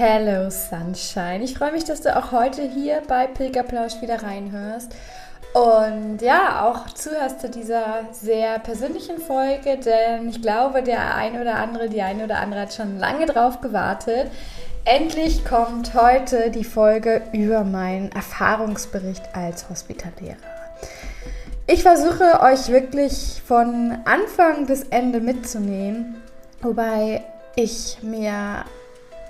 Hello Sunshine. Ich freue mich, dass du auch heute hier bei Pilgerplausch wieder reinhörst. Und ja, auch zuhörst zu dieser sehr persönlichen Folge, denn ich glaube, der eine oder andere, die eine oder andere hat schon lange drauf gewartet. Endlich kommt heute die Folge über meinen Erfahrungsbericht als Hospitallehrer. Ich versuche euch wirklich von Anfang bis Ende mitzunehmen, wobei ich mir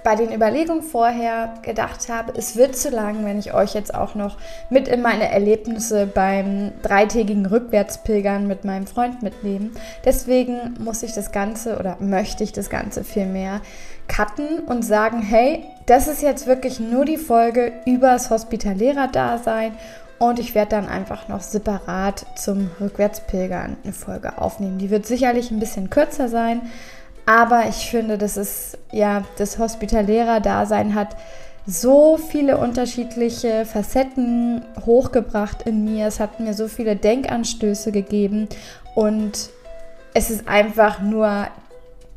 bei den Überlegungen vorher gedacht habe, es wird zu lang, wenn ich euch jetzt auch noch mit in meine Erlebnisse beim dreitägigen Rückwärtspilgern mit meinem Freund mitnehmen. Deswegen muss ich das Ganze oder möchte ich das Ganze vielmehr cutten und sagen, hey, das ist jetzt wirklich nur die Folge übers Hospitalärer-Dasein und ich werde dann einfach noch separat zum Rückwärtspilgern eine Folge aufnehmen. Die wird sicherlich ein bisschen kürzer sein, aber ich finde, das ist ja das Hospitalärer-Dasein hat so viele unterschiedliche Facetten hochgebracht in mir. Es hat mir so viele Denkanstöße gegeben und es ist einfach nur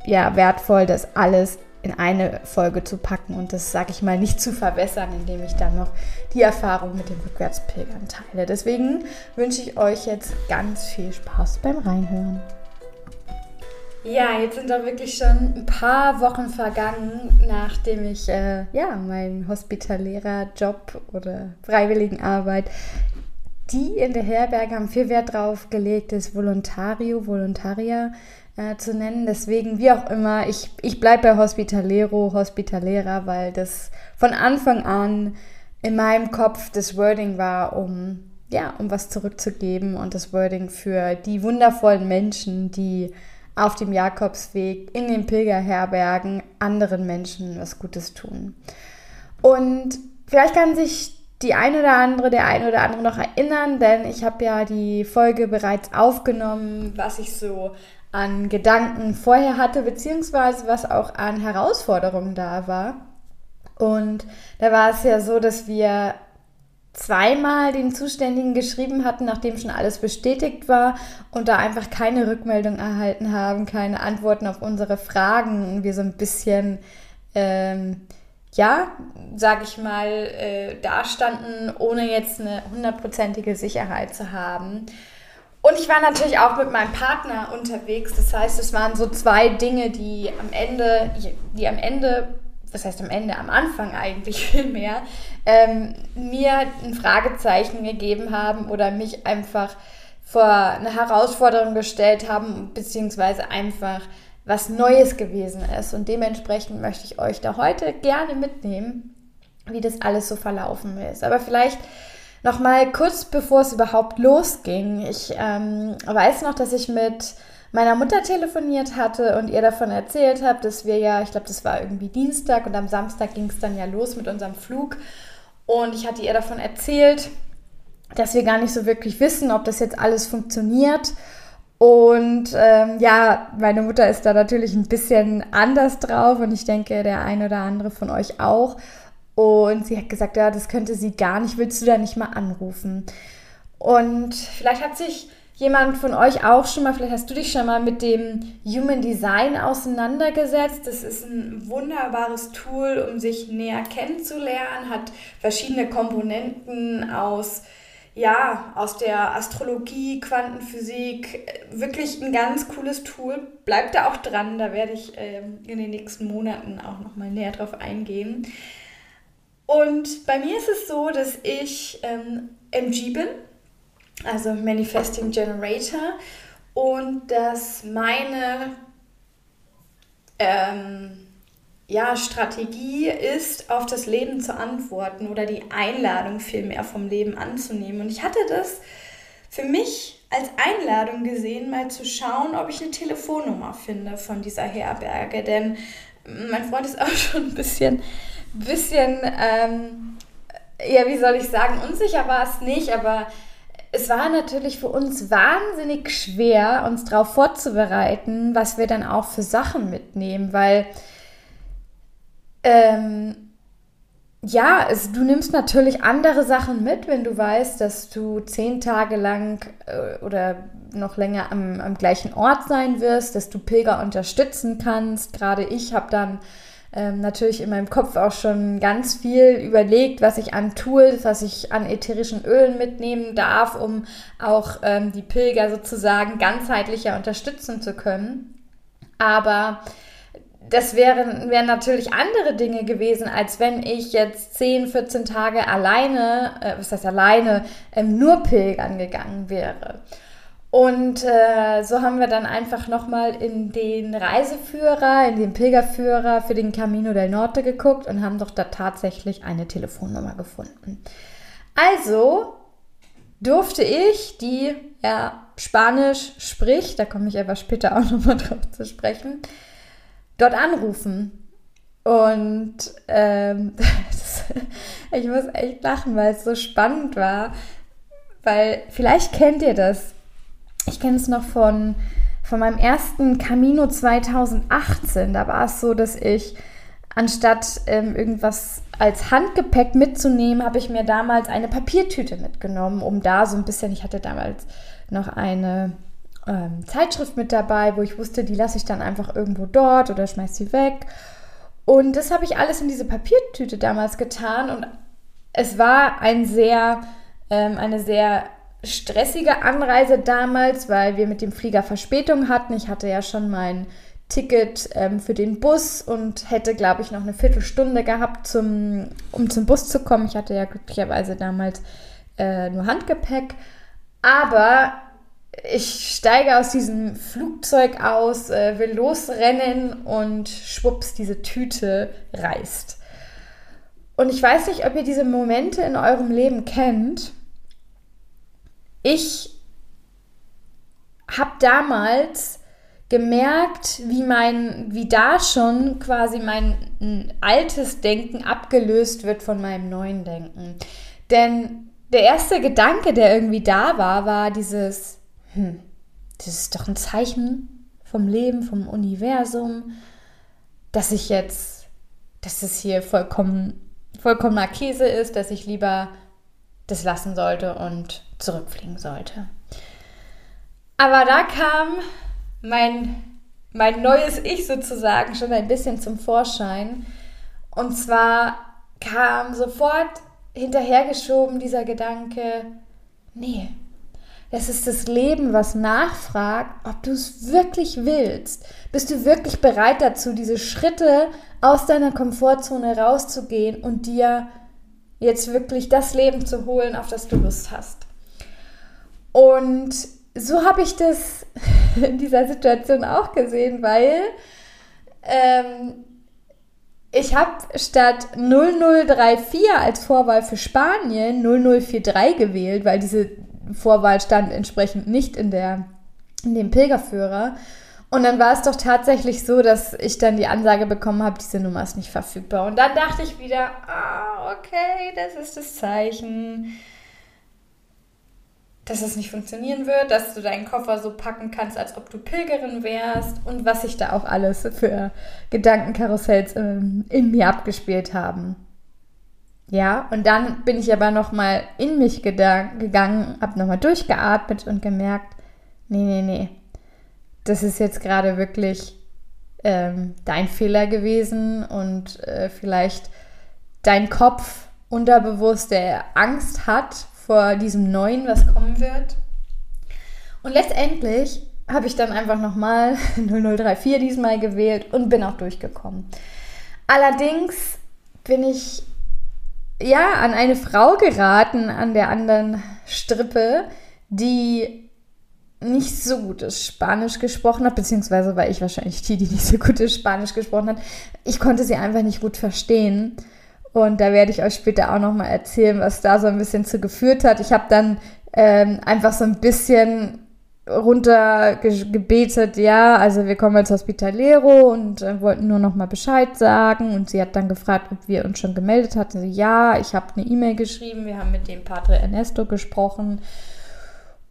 ja wertvoll, das alles in eine Folge zu packen und das, sage ich mal, nicht zu verwässern, indem ich dann noch die Erfahrung mit den Rückwärtspilgern teile. Deswegen wünsche ich euch jetzt ganz viel Spaß beim Reinhören. Ja, jetzt sind doch wirklich schon ein paar Wochen vergangen, nachdem ich äh, ja, meinen hospitalärer Job oder Freiwilligenarbeit, die in der Herberge haben viel Wert drauf gelegt, ist Volontario, Volontaria äh, zu nennen. Deswegen, wie auch immer, ich, ich bleibe bei Hospitalero, Hospitalera, weil das von Anfang an in meinem Kopf das Wording war, um ja, um was zurückzugeben und das Wording für die wundervollen Menschen, die auf dem Jakobsweg, in den Pilgerherbergen anderen Menschen was Gutes tun. Und vielleicht kann sich die eine oder andere, der eine oder andere noch erinnern, denn ich habe ja die Folge bereits aufgenommen, was ich so an Gedanken vorher hatte, beziehungsweise was auch an Herausforderungen da war. Und da war es ja so, dass wir zweimal den Zuständigen geschrieben hatten, nachdem schon alles bestätigt war und da einfach keine Rückmeldung erhalten haben, keine Antworten auf unsere Fragen und wir so ein bisschen, ähm, ja, sag ich mal, äh, dastanden, ohne jetzt eine hundertprozentige Sicherheit zu haben. Und ich war natürlich auch mit meinem Partner unterwegs. Das heißt, es waren so zwei Dinge, die am Ende, die am Ende das heißt am Ende, am Anfang eigentlich viel mehr, ähm, mir ein Fragezeichen gegeben haben oder mich einfach vor eine Herausforderung gestellt haben, beziehungsweise einfach was Neues gewesen ist. Und dementsprechend möchte ich euch da heute gerne mitnehmen, wie das alles so verlaufen ist. Aber vielleicht noch mal kurz bevor es überhaupt losging. Ich ähm, weiß noch, dass ich mit meiner Mutter telefoniert hatte und ihr davon erzählt habe, dass wir ja, ich glaube, das war irgendwie Dienstag und am Samstag ging es dann ja los mit unserem Flug. Und ich hatte ihr davon erzählt, dass wir gar nicht so wirklich wissen, ob das jetzt alles funktioniert. Und ähm, ja, meine Mutter ist da natürlich ein bisschen anders drauf und ich denke, der ein oder andere von euch auch. Und sie hat gesagt, ja, das könnte sie gar nicht, willst du da nicht mal anrufen? Und vielleicht hat sich jemand von euch auch schon mal, vielleicht hast du dich schon mal mit dem Human Design auseinandergesetzt. Das ist ein wunderbares Tool, um sich näher kennenzulernen, hat verschiedene Komponenten aus ja, aus der Astrologie, Quantenphysik, wirklich ein ganz cooles Tool. Bleibt da auch dran, da werde ich ähm, in den nächsten Monaten auch noch mal näher drauf eingehen. Und bei mir ist es so, dass ich ähm, MG bin, also Manifesting Generator, und dass meine ähm, ja, Strategie ist, auf das Leben zu antworten oder die Einladung vielmehr vom Leben anzunehmen. Und ich hatte das für mich als Einladung gesehen, mal zu schauen, ob ich eine Telefonnummer finde von dieser Herberge. Denn mein Freund ist auch schon ein bisschen, bisschen ähm, ja, wie soll ich sagen, unsicher war es nicht, aber es war natürlich für uns wahnsinnig schwer, uns darauf vorzubereiten, was wir dann auch für Sachen mitnehmen, weil ähm, ja, es, du nimmst natürlich andere Sachen mit, wenn du weißt, dass du zehn Tage lang äh, oder noch länger am, am gleichen Ort sein wirst, dass du Pilger unterstützen kannst. Gerade ich habe dann ähm, natürlich in meinem Kopf auch schon ganz viel überlegt, was ich an Tools, was ich an ätherischen Ölen mitnehmen darf, um auch ähm, die Pilger sozusagen ganzheitlicher unterstützen zu können. Aber das wären, wären natürlich andere Dinge gewesen, als wenn ich jetzt 10, 14 Tage alleine, äh, was heißt alleine, ähm, nur pilgern gegangen wäre. Und äh, so haben wir dann einfach nochmal in den Reiseführer, in den Pilgerführer für den Camino del Norte geguckt und haben doch da tatsächlich eine Telefonnummer gefunden. Also durfte ich, die ja Spanisch spricht, da komme ich aber später auch nochmal drauf zu sprechen, dort anrufen. Und ähm, ich muss echt lachen, weil es so spannend war. Weil vielleicht kennt ihr das ich kenne es noch von, von meinem ersten Camino 2018. Da war es so, dass ich anstatt ähm, irgendwas als Handgepäck mitzunehmen, habe ich mir damals eine Papiertüte mitgenommen, um da so ein bisschen, ich hatte damals noch eine ähm, Zeitschrift mit dabei, wo ich wusste, die lasse ich dann einfach irgendwo dort oder schmeiß sie weg. Und das habe ich alles in diese Papiertüte damals getan und es war ein sehr, ähm, eine sehr stressige Anreise damals, weil wir mit dem Flieger Verspätung hatten. Ich hatte ja schon mein Ticket ähm, für den Bus und hätte, glaube ich, noch eine Viertelstunde gehabt, zum, um zum Bus zu kommen. Ich hatte ja glücklicherweise damals äh, nur Handgepäck. Aber ich steige aus diesem Flugzeug aus, äh, will losrennen und schwupps, diese Tüte reißt. Und ich weiß nicht, ob ihr diese Momente in eurem Leben kennt, ich habe damals gemerkt, wie mein, wie da schon quasi mein altes Denken abgelöst wird von meinem neuen Denken. Denn der erste Gedanke, der irgendwie da war, war dieses, hm, das ist doch ein Zeichen vom Leben, vom Universum, dass ich jetzt, dass es hier vollkommen, vollkommener Käse ist, dass ich lieber das lassen sollte und zurückfliegen sollte. Aber da kam mein, mein neues Ich sozusagen schon ein bisschen zum Vorschein. Und zwar kam sofort hinterhergeschoben dieser Gedanke, nee, es ist das Leben, was nachfragt, ob du es wirklich willst. Bist du wirklich bereit dazu, diese Schritte aus deiner Komfortzone rauszugehen und dir jetzt wirklich das Leben zu holen, auf das du Lust hast? Und so habe ich das in dieser Situation auch gesehen, weil ähm, ich habe statt 0034 als Vorwahl für Spanien 0043 gewählt, weil diese Vorwahl stand entsprechend nicht in, der, in dem Pilgerführer. Und dann war es doch tatsächlich so, dass ich dann die Ansage bekommen habe, diese Nummer ist nicht verfügbar. Und dann dachte ich wieder, ah, okay, das ist das Zeichen dass es nicht funktionieren wird, dass du deinen Koffer so packen kannst, als ob du Pilgerin wärst und was sich da auch alles für Gedankenkarussells ähm, in mir abgespielt haben. Ja, und dann bin ich aber nochmal in mich gegangen, habe nochmal durchgeatmet und gemerkt, nee, nee, nee, das ist jetzt gerade wirklich ähm, dein Fehler gewesen und äh, vielleicht dein Kopf unterbewusst, der Angst hat vor diesem Neuen, was kommen wird. Und letztendlich habe ich dann einfach nochmal 0034 diesmal gewählt und bin auch durchgekommen. Allerdings bin ich ja an eine Frau geraten an der anderen Strippe, die nicht so gutes Spanisch gesprochen hat, beziehungsweise war ich wahrscheinlich die, die nicht so gutes Spanisch gesprochen hat. Ich konnte sie einfach nicht gut verstehen. Und da werde ich euch später auch nochmal erzählen, was da so ein bisschen zu geführt hat. Ich habe dann ähm, einfach so ein bisschen runtergebetet, ja, also wir kommen als Hospitalero und äh, wollten nur noch mal Bescheid sagen und sie hat dann gefragt, ob wir uns schon gemeldet hatten. Sie, ja, ich habe eine E-Mail geschrieben, wir haben mit dem Padre Ernesto gesprochen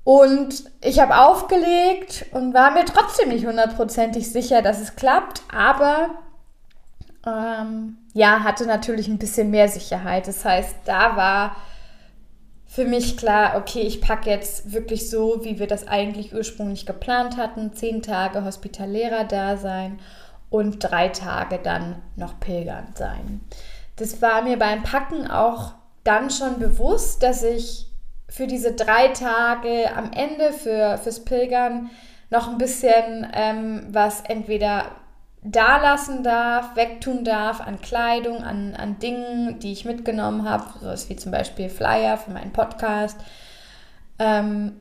und ich habe aufgelegt und war mir trotzdem nicht hundertprozentig sicher, dass es klappt, aber ähm, ja, hatte natürlich ein bisschen mehr Sicherheit. Das heißt, da war für mich klar, okay, ich packe jetzt wirklich so, wie wir das eigentlich ursprünglich geplant hatten, zehn Tage hospitalärer Dasein und drei Tage dann noch pilgern sein. Das war mir beim Packen auch dann schon bewusst, dass ich für diese drei Tage am Ende für, fürs Pilgern noch ein bisschen ähm, was entweder da lassen darf, wegtun darf an Kleidung, an, an Dingen, die ich mitgenommen habe, sowas wie zum Beispiel Flyer für meinen Podcast. Ähm,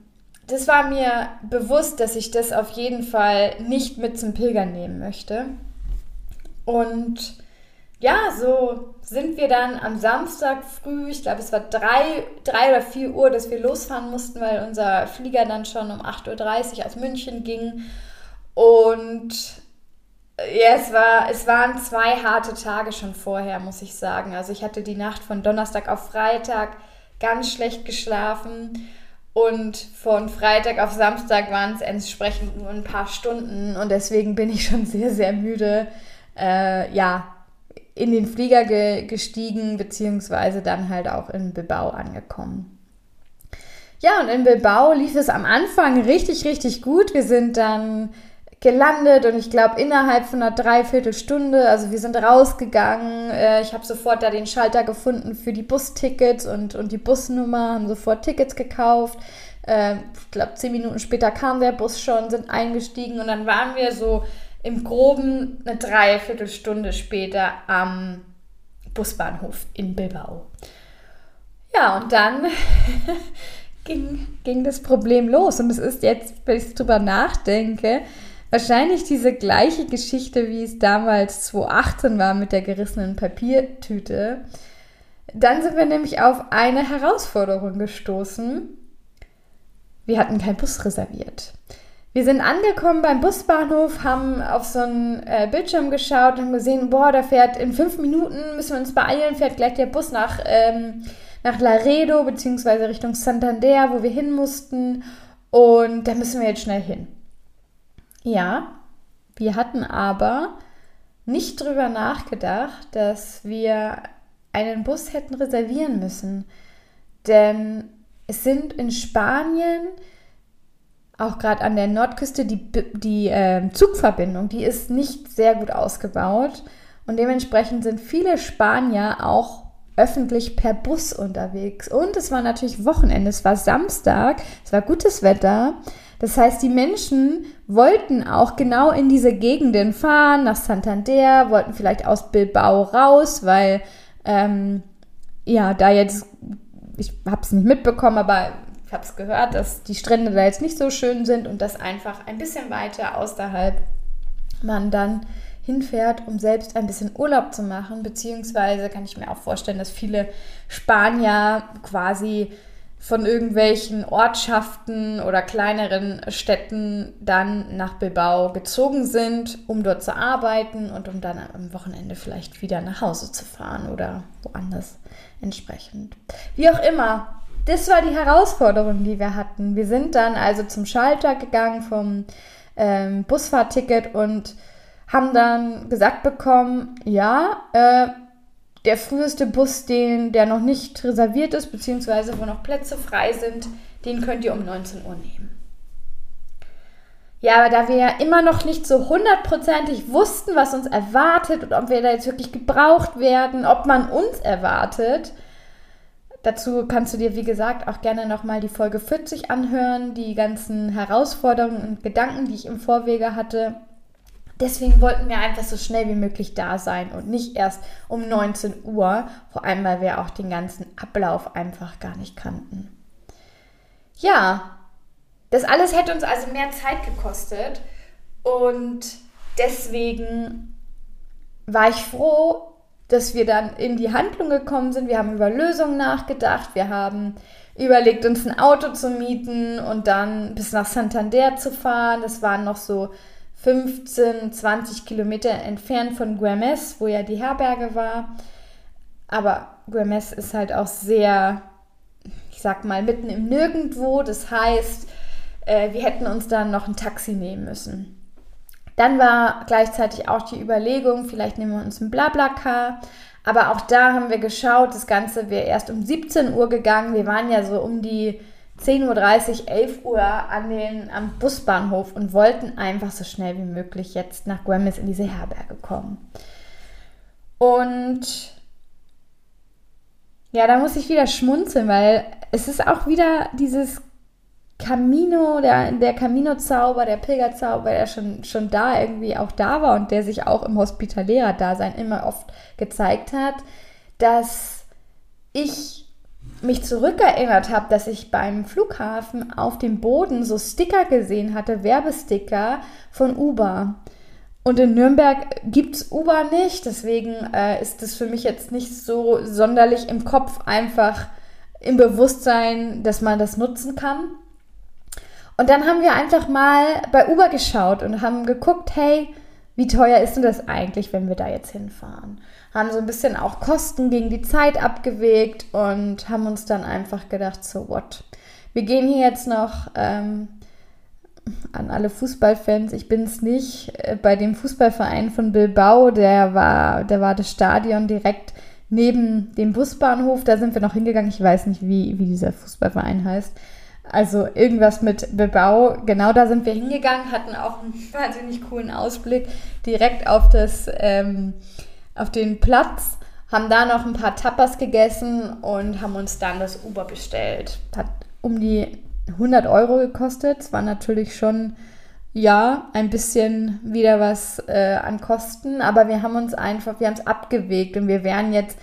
das war mir bewusst, dass ich das auf jeden Fall nicht mit zum Pilgern nehmen möchte. Und ja, so sind wir dann am Samstag früh, ich glaube es war drei, drei oder vier Uhr, dass wir losfahren mussten, weil unser Flieger dann schon um 8.30 Uhr aus München ging. Und ja, es, war, es waren zwei harte Tage schon vorher, muss ich sagen. Also ich hatte die Nacht von Donnerstag auf Freitag ganz schlecht geschlafen und von Freitag auf Samstag waren es entsprechend nur ein paar Stunden und deswegen bin ich schon sehr, sehr müde, äh, ja, in den Flieger ge gestiegen, beziehungsweise dann halt auch in Bilbao angekommen. Ja, und in Bilbao lief es am Anfang richtig, richtig gut. Wir sind dann gelandet und ich glaube innerhalb von einer Dreiviertelstunde, also wir sind rausgegangen, äh, ich habe sofort da den Schalter gefunden für die Bustickets und, und die Busnummer, haben sofort Tickets gekauft. Äh, ich glaube, zehn Minuten später kam der Bus schon, sind eingestiegen und dann waren wir so im Groben eine Dreiviertelstunde später am Busbahnhof in Bilbao. Ja, und dann ging, ging das Problem los. Und es ist jetzt, wenn ich drüber nachdenke, wahrscheinlich diese gleiche Geschichte, wie es damals 2018 war mit der gerissenen Papiertüte. Dann sind wir nämlich auf eine Herausforderung gestoßen. Wir hatten keinen Bus reserviert. Wir sind angekommen beim Busbahnhof, haben auf so einen äh, Bildschirm geschaut und haben gesehen, boah, da fährt in fünf Minuten, müssen wir uns beeilen, fährt gleich der Bus nach, ähm, nach Laredo bzw. Richtung Santander, wo wir hin mussten. Und da müssen wir jetzt schnell hin. Ja, wir hatten aber nicht drüber nachgedacht, dass wir einen Bus hätten reservieren müssen. Denn es sind in Spanien, auch gerade an der Nordküste, die, die äh, Zugverbindung, die ist nicht sehr gut ausgebaut. Und dementsprechend sind viele Spanier auch öffentlich per Bus unterwegs. Und es war natürlich Wochenende, es war Samstag, es war gutes Wetter. Das heißt, die Menschen wollten auch genau in diese Gegenden fahren, nach Santander, wollten vielleicht aus Bilbao raus, weil ähm, ja, da jetzt, ich habe es nicht mitbekommen, aber ich habe es gehört, dass die Strände da jetzt nicht so schön sind und dass einfach ein bisschen weiter außerhalb man dann hinfährt, um selbst ein bisschen Urlaub zu machen, beziehungsweise kann ich mir auch vorstellen, dass viele Spanier quasi von irgendwelchen Ortschaften oder kleineren Städten dann nach Bilbao gezogen sind, um dort zu arbeiten und um dann am Wochenende vielleicht wieder nach Hause zu fahren oder woanders entsprechend. Wie auch immer, das war die Herausforderung, die wir hatten. Wir sind dann also zum Schalter gegangen vom ähm, Busfahrticket und haben dann gesagt bekommen, ja, äh, der früheste Bus, den, der noch nicht reserviert ist, beziehungsweise wo noch Plätze frei sind, den könnt ihr um 19 Uhr nehmen. Ja, aber da wir ja immer noch nicht so hundertprozentig wussten, was uns erwartet und ob wir da jetzt wirklich gebraucht werden, ob man uns erwartet, dazu kannst du dir, wie gesagt, auch gerne nochmal die Folge 40 anhören, die ganzen Herausforderungen und Gedanken, die ich im Vorwege hatte. Deswegen wollten wir einfach so schnell wie möglich da sein und nicht erst um 19 Uhr, vor allem weil wir auch den ganzen Ablauf einfach gar nicht kannten. Ja, das alles hätte uns also mehr Zeit gekostet und deswegen war ich froh, dass wir dann in die Handlung gekommen sind. Wir haben über Lösungen nachgedacht. Wir haben überlegt, uns ein Auto zu mieten und dann bis nach Santander zu fahren. Das waren noch so 15, 20 Kilometer entfernt von Guemes, wo ja die Herberge war. Aber Guemes ist halt auch sehr, ich sag mal, mitten im Nirgendwo. Das heißt, äh, wir hätten uns dann noch ein Taxi nehmen müssen. Dann war gleichzeitig auch die Überlegung, vielleicht nehmen wir uns ein Blablacar. Aber auch da haben wir geschaut, das Ganze wäre erst um 17 Uhr gegangen. Wir waren ja so um die 10.30 Uhr, 11 Uhr an den, am Busbahnhof und wollten einfach so schnell wie möglich jetzt nach Guemes in diese Herberge kommen. Und ja, da muss ich wieder schmunzeln, weil es ist auch wieder dieses Camino, der, der Camino-Zauber, der Pilgerzauber, der schon, schon da irgendwie auch da war und der sich auch im Hospitalera-Dasein immer oft gezeigt hat, dass ich mich zurückerinnert habe, dass ich beim Flughafen auf dem Boden so Sticker gesehen hatte, Werbesticker von Uber. Und in Nürnberg gibt es Uber nicht, deswegen äh, ist es für mich jetzt nicht so sonderlich im Kopf einfach im Bewusstsein, dass man das nutzen kann. Und dann haben wir einfach mal bei Uber geschaut und haben geguckt, hey, wie teuer ist denn das eigentlich, wenn wir da jetzt hinfahren? Haben so ein bisschen auch Kosten gegen die Zeit abgewegt und haben uns dann einfach gedacht, so what? Wir gehen hier jetzt noch ähm, an alle Fußballfans, ich bin es nicht, äh, bei dem Fußballverein von Bilbao, der war, der war das Stadion direkt neben dem Busbahnhof, da sind wir noch hingegangen, ich weiß nicht, wie, wie dieser Fußballverein heißt. Also irgendwas mit Bebau. Genau da sind wir hingegangen, hatten auch einen wahnsinnig coolen Ausblick direkt auf das, ähm, auf den Platz, haben da noch ein paar Tapas gegessen und haben uns dann das Uber bestellt. Hat um die 100 Euro gekostet. Es war natürlich schon, ja, ein bisschen wieder was äh, an Kosten, aber wir haben uns einfach, wir haben es abgewegt und wir wären jetzt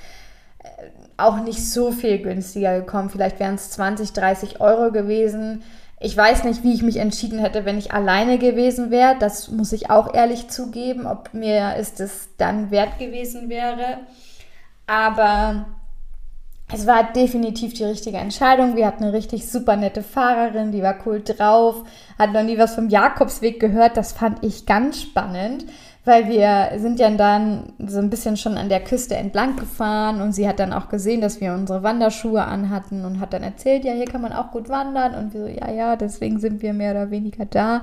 auch nicht so viel günstiger gekommen. Vielleicht wären es 20, 30 Euro gewesen. Ich weiß nicht, wie ich mich entschieden hätte, wenn ich alleine gewesen wäre. Das muss ich auch ehrlich zugeben, ob mir es dann wert gewesen wäre. Aber es war definitiv die richtige Entscheidung. Wir hatten eine richtig super nette Fahrerin, die war cool drauf, hat noch nie was vom Jakobsweg gehört. Das fand ich ganz spannend weil wir sind ja dann so ein bisschen schon an der Küste entlang gefahren und sie hat dann auch gesehen, dass wir unsere Wanderschuhe anhatten und hat dann erzählt, ja, hier kann man auch gut wandern und wir so, ja, ja, deswegen sind wir mehr oder weniger da.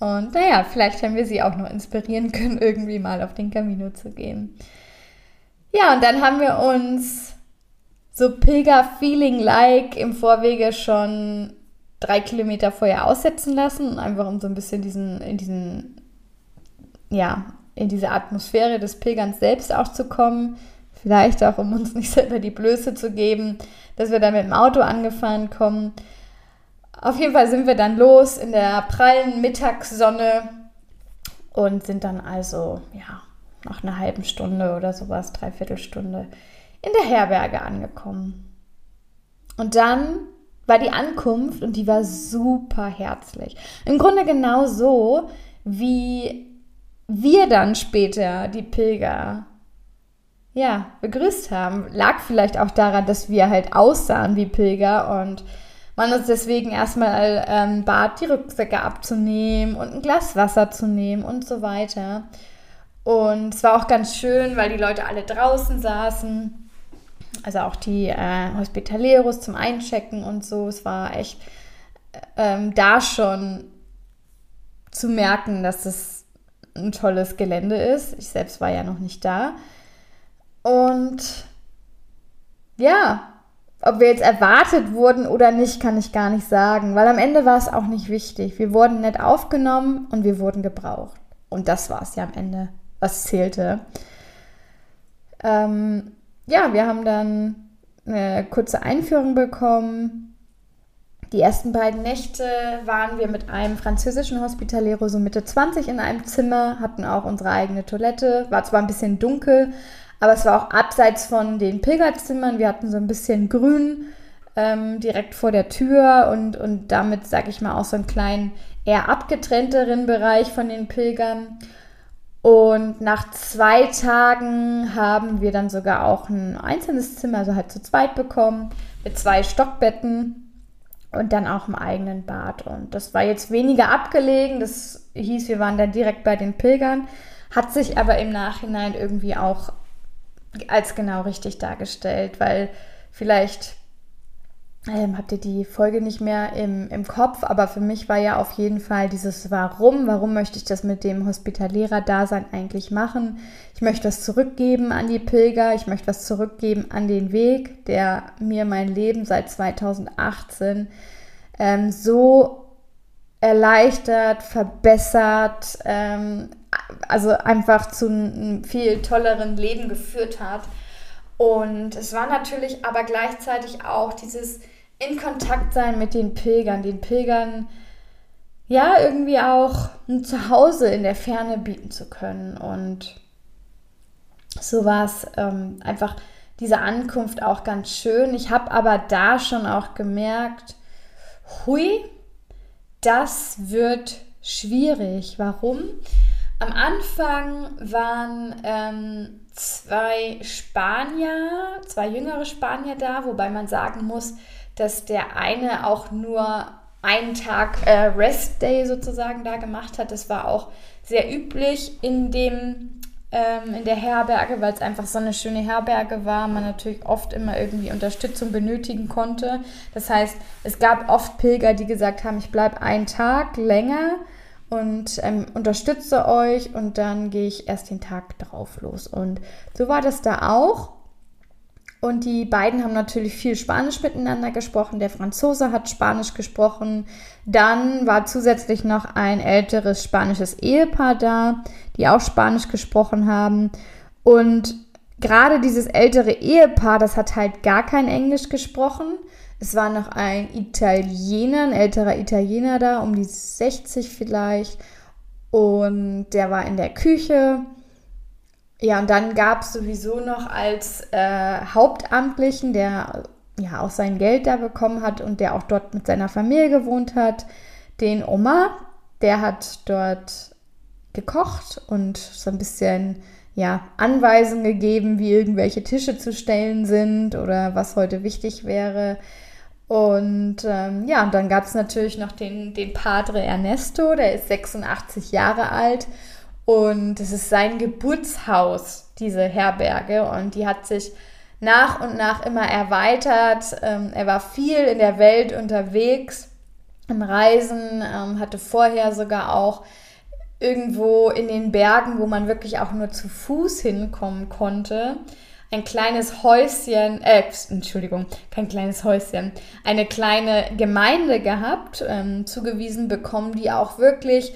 Und naja, vielleicht haben wir sie auch noch inspirieren können, irgendwie mal auf den Camino zu gehen. Ja, und dann haben wir uns so Pilger-Feeling-like im Vorwege schon drei Kilometer vorher aussetzen lassen, einfach um so ein bisschen diesen, in diesen ja, in diese Atmosphäre des Pilgerns selbst auch zu kommen. Vielleicht auch, um uns nicht selber die Blöße zu geben, dass wir dann mit dem Auto angefahren kommen. Auf jeden Fall sind wir dann los in der prallen Mittagssonne und sind dann also, ja, nach einer halben Stunde oder sowas, dreiviertel Stunde, in der Herberge angekommen. Und dann war die Ankunft und die war super herzlich. Im Grunde genau so, wie wir dann später, die Pilger, ja, begrüßt haben. Lag vielleicht auch daran, dass wir halt aussahen wie Pilger und man uns deswegen erstmal ähm, bat, die Rucksäcke abzunehmen und ein Glas Wasser zu nehmen und so weiter. Und es war auch ganz schön, weil die Leute alle draußen saßen. Also auch die äh, Hospitaleros zum Einchecken und so. Es war echt ähm, da schon zu merken, dass es ein tolles Gelände ist. Ich selbst war ja noch nicht da. Und ja, ob wir jetzt erwartet wurden oder nicht, kann ich gar nicht sagen, weil am Ende war es auch nicht wichtig. Wir wurden nett aufgenommen und wir wurden gebraucht. Und das war es ja am Ende, was zählte. Ähm, ja, wir haben dann eine kurze Einführung bekommen die ersten beiden Nächte waren wir mit einem französischen Hospitalero so Mitte 20 in einem Zimmer, hatten auch unsere eigene Toilette, war zwar ein bisschen dunkel, aber es war auch abseits von den Pilgerzimmern. Wir hatten so ein bisschen Grün ähm, direkt vor der Tür und, und damit, sag ich mal, auch so einen kleinen, eher abgetrennteren Bereich von den Pilgern. Und nach zwei Tagen haben wir dann sogar auch ein einzelnes Zimmer, also halt zu zweit bekommen, mit zwei Stockbetten und dann auch im eigenen Bad. Und das war jetzt weniger abgelegen. Das hieß, wir waren dann direkt bei den Pilgern, hat sich aber im Nachhinein irgendwie auch als genau richtig dargestellt, weil vielleicht ähm, habt ihr die Folge nicht mehr im, im Kopf, aber für mich war ja auf jeden Fall dieses Warum, warum möchte ich das mit dem Hospitalierer-Dasein eigentlich machen? Ich möchte was zurückgeben an die Pilger, ich möchte was zurückgeben an den Weg, der mir mein Leben seit 2018 ähm, so erleichtert, verbessert, ähm, also einfach zu einem viel tolleren Leben geführt hat. Und es war natürlich aber gleichzeitig auch dieses in Kontakt sein mit den Pilgern, den Pilgern ja irgendwie auch ein Zuhause in der Ferne bieten zu können. Und so war es ähm, einfach diese Ankunft auch ganz schön. Ich habe aber da schon auch gemerkt, hui, das wird schwierig. Warum? Am Anfang waren ähm, zwei Spanier, zwei jüngere Spanier da, wobei man sagen muss, dass der eine auch nur einen Tag äh, Rest Day sozusagen da gemacht hat. Das war auch sehr üblich in dem ähm, in der Herberge, weil es einfach so eine schöne Herberge war, man natürlich oft immer irgendwie Unterstützung benötigen konnte. Das heißt, es gab oft Pilger, die gesagt haben, ich bleibe einen Tag länger und ähm, unterstütze euch und dann gehe ich erst den Tag drauf los. Und so war das da auch. Und die beiden haben natürlich viel Spanisch miteinander gesprochen. Der Franzose hat Spanisch gesprochen. Dann war zusätzlich noch ein älteres spanisches Ehepaar da, die auch Spanisch gesprochen haben. Und gerade dieses ältere Ehepaar, das hat halt gar kein Englisch gesprochen. Es war noch ein Italiener, ein älterer Italiener da, um die 60 vielleicht. Und der war in der Küche ja, und dann gab es sowieso noch als äh, Hauptamtlichen, der ja auch sein Geld da bekommen hat und der auch dort mit seiner Familie gewohnt hat, den Oma. Der hat dort gekocht und so ein bisschen ja, Anweisungen gegeben, wie irgendwelche Tische zu stellen sind oder was heute wichtig wäre. Und ähm, ja, und dann gab es natürlich noch den, den Padre Ernesto, der ist 86 Jahre alt und es ist sein Geburtshaus, diese Herberge. Und die hat sich nach und nach immer erweitert. Ähm, er war viel in der Welt unterwegs, im Reisen, ähm, hatte vorher sogar auch irgendwo in den Bergen, wo man wirklich auch nur zu Fuß hinkommen konnte, ein kleines Häuschen, äh, Entschuldigung, kein kleines Häuschen, eine kleine Gemeinde gehabt, ähm, zugewiesen bekommen, die auch wirklich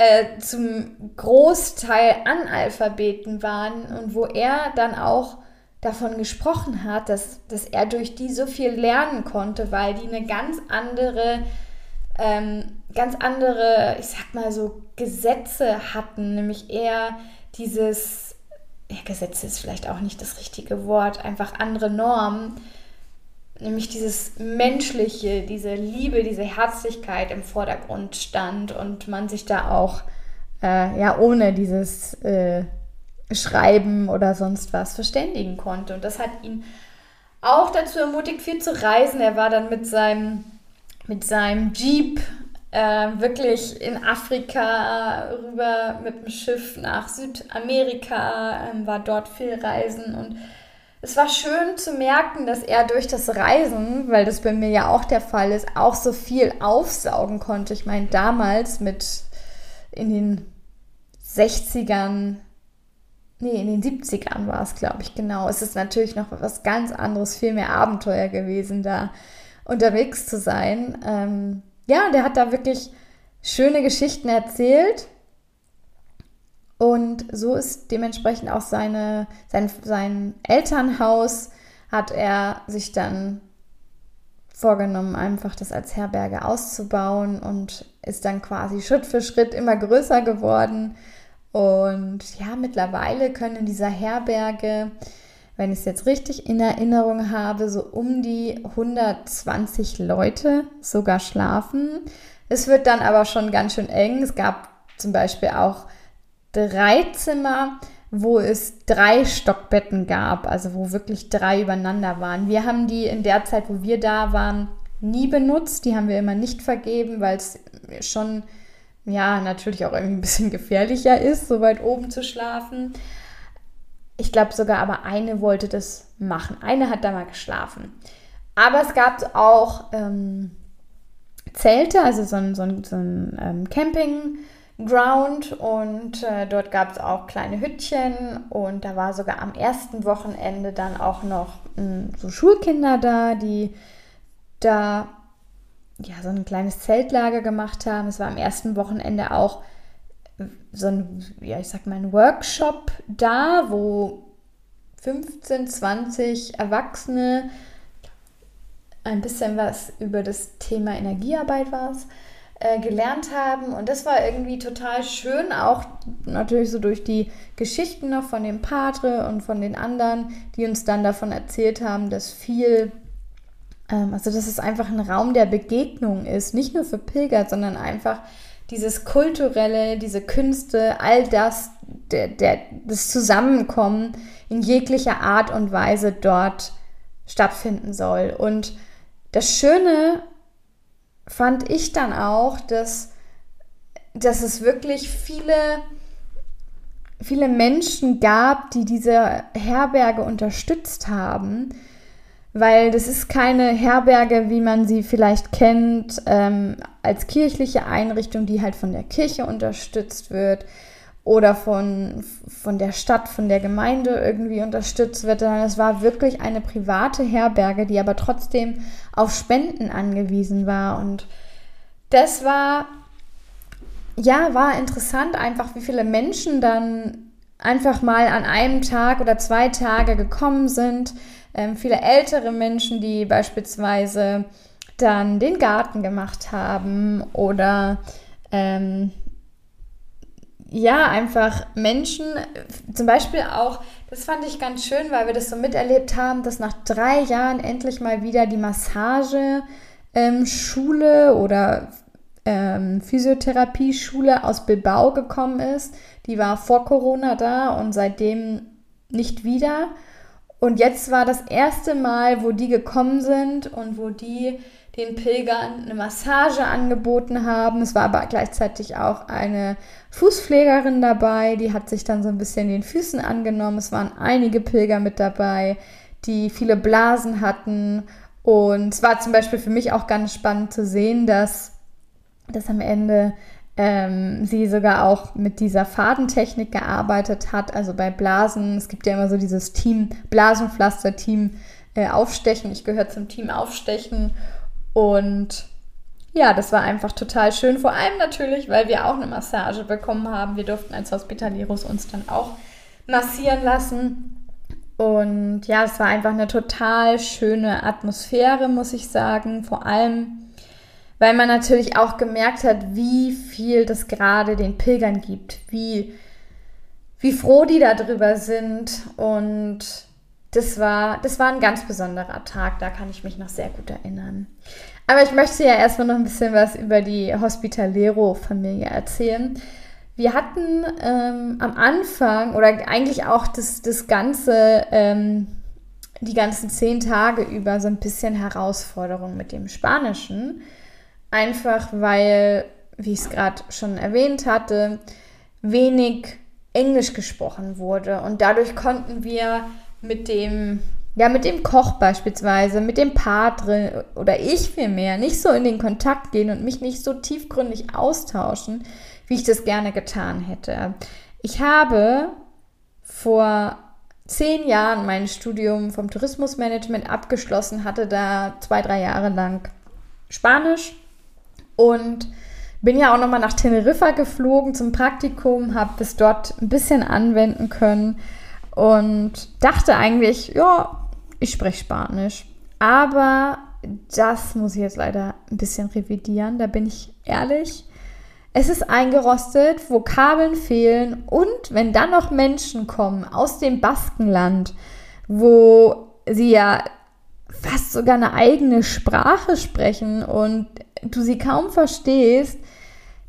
äh, zum Großteil Analphabeten waren und wo er dann auch davon gesprochen hat, dass, dass er durch die so viel lernen konnte, weil die eine ganz andere, ähm, ganz andere, ich sag mal so, Gesetze hatten, nämlich eher dieses, ja, Gesetze ist vielleicht auch nicht das richtige Wort, einfach andere Normen nämlich dieses Menschliche, diese Liebe, diese Herzlichkeit im Vordergrund stand und man sich da auch äh, ja ohne dieses äh, Schreiben oder sonst was verständigen konnte. Und das hat ihn auch dazu ermutigt, viel zu reisen. Er war dann mit seinem, mit seinem Jeep äh, wirklich in Afrika rüber mit dem Schiff nach Südamerika, ähm, war dort viel reisen und es war schön zu merken, dass er durch das Reisen, weil das bei mir ja auch der Fall ist, auch so viel aufsaugen konnte. Ich meine, damals mit in den 60ern, nee, in den 70ern war es, glaube ich, genau. Es ist natürlich noch was ganz anderes, viel mehr Abenteuer gewesen, da unterwegs zu sein. Ähm, ja, der hat da wirklich schöne Geschichten erzählt und so ist dementsprechend auch seine, sein, sein Elternhaus, hat er sich dann vorgenommen, einfach das als Herberge auszubauen und ist dann quasi Schritt für Schritt immer größer geworden. Und ja, mittlerweile können in dieser Herberge, wenn ich es jetzt richtig in Erinnerung habe, so um die 120 Leute sogar schlafen. Es wird dann aber schon ganz schön eng. Es gab zum Beispiel auch drei Zimmer, wo es drei Stockbetten gab, also wo wirklich drei übereinander waren. Wir haben die in der Zeit, wo wir da waren, nie benutzt. Die haben wir immer nicht vergeben, weil es schon, ja, natürlich auch irgendwie ein bisschen gefährlicher ist, so weit oben zu schlafen. Ich glaube sogar, aber eine wollte das machen. Eine hat da mal geschlafen. Aber es gab auch ähm, Zelte, also so ein, so ein, so ein ähm, Campingground und äh, dort gab es auch kleine Hüttchen und da war sogar am ersten Wochenende dann auch noch ähm, so Schulkinder da, die da ja so ein kleines Zeltlager gemacht haben. Es war am ersten Wochenende auch so ein, ja, ich sag mal, ein Workshop da, wo 15, 20 Erwachsene ein bisschen was über das Thema Energiearbeit war äh, gelernt haben. Und das war irgendwie total schön, auch natürlich so durch die Geschichten noch von dem Padre und von den anderen, die uns dann davon erzählt haben, dass viel, ähm, also dass es einfach ein Raum der Begegnung ist, nicht nur für Pilger, sondern einfach dieses kulturelle, diese Künste, all das, der, der, das Zusammenkommen in jeglicher Art und Weise dort stattfinden soll. Und das Schöne fand ich dann auch, dass, dass es wirklich viele, viele Menschen gab, die diese Herberge unterstützt haben, weil das ist keine Herberge, wie man sie vielleicht kennt, ähm, als kirchliche Einrichtung, die halt von der Kirche unterstützt wird, oder von, von der Stadt, von der Gemeinde irgendwie unterstützt wird, sondern es war wirklich eine private Herberge, die aber trotzdem auf Spenden angewiesen war. Und das war, ja, war interessant einfach, wie viele Menschen dann einfach mal an einem Tag oder zwei Tage gekommen sind. Ähm, viele ältere Menschen, die beispielsweise dann den Garten gemacht haben oder ähm, ja, einfach Menschen, zum Beispiel auch, das fand ich ganz schön, weil wir das so miterlebt haben, dass nach drei Jahren endlich mal wieder die Massageschule ähm, oder ähm, Physiotherapie-Schule aus Bilbao gekommen ist. Die war vor Corona da und seitdem nicht wieder. Und jetzt war das erste Mal, wo die gekommen sind und wo die den Pilgern eine Massage angeboten haben. Es war aber gleichzeitig auch eine Fußpflegerin dabei, die hat sich dann so ein bisschen den Füßen angenommen. Es waren einige Pilger mit dabei, die viele Blasen hatten. Und es war zum Beispiel für mich auch ganz spannend zu sehen, dass, dass am Ende ähm, sie sogar auch mit dieser Fadentechnik gearbeitet hat. Also bei Blasen, es gibt ja immer so dieses Team, Blasenpflaster, Team äh, Aufstechen. Ich gehöre zum Team Aufstechen. Und ja, das war einfach total schön. Vor allem natürlich, weil wir auch eine Massage bekommen haben. Wir durften als Hospitaleros uns dann auch massieren lassen. Und ja, es war einfach eine total schöne Atmosphäre, muss ich sagen. Vor allem, weil man natürlich auch gemerkt hat, wie viel das gerade den Pilgern gibt, wie, wie froh die darüber sind. Und das war, das war ein ganz besonderer Tag, da kann ich mich noch sehr gut erinnern. Aber ich möchte ja erstmal noch ein bisschen was über die Hospitalero-Familie erzählen. Wir hatten ähm, am Anfang oder eigentlich auch das, das ganze, ähm, die ganzen zehn Tage über so ein bisschen Herausforderung mit dem Spanischen. Einfach weil, wie ich es gerade schon erwähnt hatte, wenig Englisch gesprochen wurde. Und dadurch konnten wir mit dem ja, mit dem Koch beispielsweise, mit dem Padre oder ich vielmehr nicht so in den Kontakt gehen und mich nicht so tiefgründig austauschen, wie ich das gerne getan hätte. Ich habe vor zehn Jahren mein Studium vom Tourismusmanagement abgeschlossen, hatte da zwei, drei Jahre lang Spanisch und bin ja auch nochmal nach Teneriffa geflogen zum Praktikum, habe es dort ein bisschen anwenden können und dachte eigentlich, ja, ich spreche Spanisch. Aber das muss ich jetzt leider ein bisschen revidieren, da bin ich ehrlich. Es ist eingerostet, Vokabeln fehlen und wenn dann noch Menschen kommen aus dem Baskenland, wo sie ja fast sogar eine eigene Sprache sprechen und du sie kaum verstehst,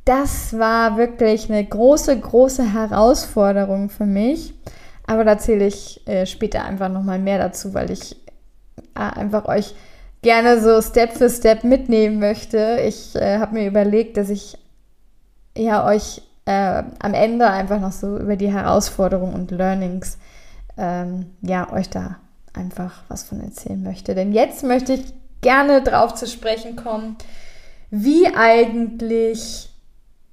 das war wirklich eine große, große Herausforderung für mich. Aber da erzähle ich äh, später einfach nochmal mehr dazu, weil ich äh, einfach euch gerne so Step für Step mitnehmen möchte. Ich äh, habe mir überlegt, dass ich ja euch äh, am Ende einfach noch so über die Herausforderungen und Learnings ähm, ja euch da einfach was von erzählen möchte. Denn jetzt möchte ich gerne drauf zu sprechen kommen, wie eigentlich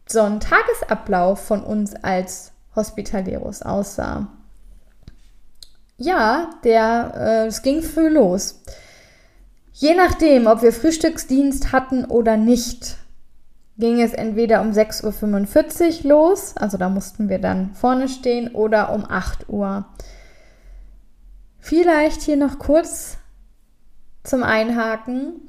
so ein Tagesablauf von uns als Hospitaleros aussah. Ja, der, äh, es ging früh los. Je nachdem, ob wir Frühstücksdienst hatten oder nicht, ging es entweder um 6.45 Uhr los, also da mussten wir dann vorne stehen, oder um 8 Uhr. Vielleicht hier noch kurz zum Einhaken.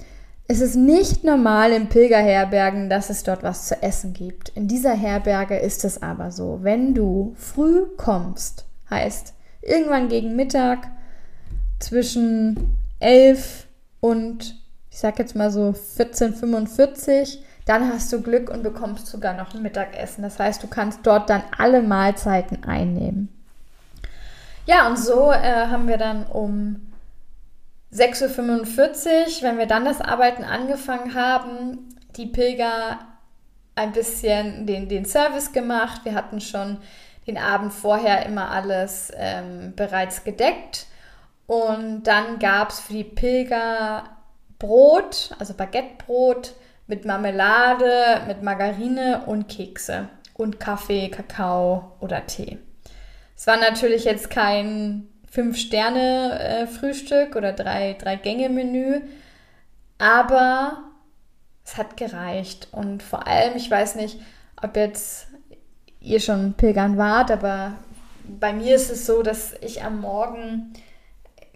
Es ist nicht normal in Pilgerherbergen, dass es dort was zu essen gibt. In dieser Herberge ist es aber so, wenn du früh kommst, heißt irgendwann gegen Mittag zwischen 11 und ich sag jetzt mal so 14:45, dann hast du Glück und bekommst sogar noch ein Mittagessen. Das heißt, du kannst dort dann alle Mahlzeiten einnehmen. Ja, und so äh, haben wir dann um 6.45 Uhr, wenn wir dann das Arbeiten angefangen haben, die Pilger ein bisschen den, den Service gemacht. Wir hatten schon den Abend vorher immer alles ähm, bereits gedeckt. Und dann gab es für die Pilger Brot, also Baguettebrot mit Marmelade, mit Margarine und Kekse und Kaffee, Kakao oder Tee. Es war natürlich jetzt kein Fünf-Sterne-Frühstück oder drei, drei Gänge-Menü. Aber es hat gereicht. Und vor allem, ich weiß nicht, ob jetzt ihr schon pilgern wart, aber bei mir ist es so, dass ich am Morgen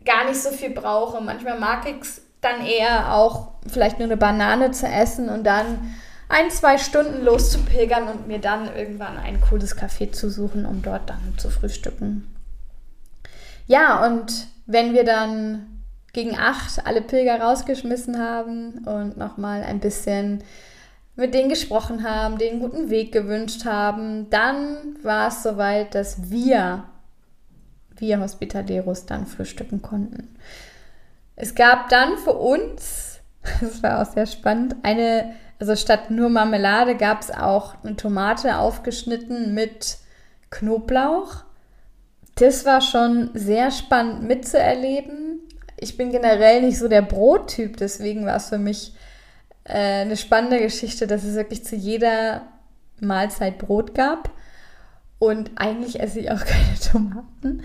gar nicht so viel brauche. Manchmal mag ich es dann eher auch vielleicht nur eine Banane zu essen und dann ein, zwei Stunden loszupilgern und mir dann irgendwann ein cooles Café zu suchen, um dort dann zu frühstücken. Ja, und wenn wir dann gegen acht alle Pilger rausgeschmissen haben und nochmal ein bisschen mit denen gesprochen haben, den guten Weg gewünscht haben, dann war es soweit, dass wir, wir Hospitaleros, dann frühstücken konnten. Es gab dann für uns, das war auch sehr spannend, eine, also statt nur Marmelade gab es auch eine Tomate aufgeschnitten mit Knoblauch das war schon sehr spannend mitzuerleben. Ich bin generell nicht so der Brottyp, deswegen war es für mich äh, eine spannende Geschichte, dass es wirklich zu jeder Mahlzeit Brot gab. Und eigentlich esse ich auch keine Tomaten.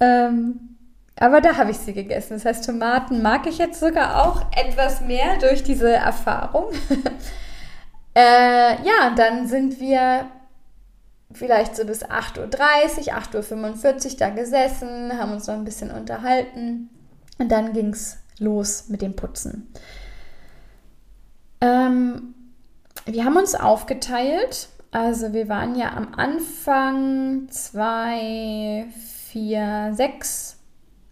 Ähm, aber da habe ich sie gegessen. Das heißt, Tomaten mag ich jetzt sogar auch etwas mehr durch diese Erfahrung. äh, ja, dann sind wir vielleicht so bis 8.30 Uhr, 8.45 Uhr da gesessen, haben uns noch ein bisschen unterhalten und dann ging es los mit dem Putzen. Ähm, wir haben uns aufgeteilt. Also wir waren ja am Anfang zwei, vier, sechs,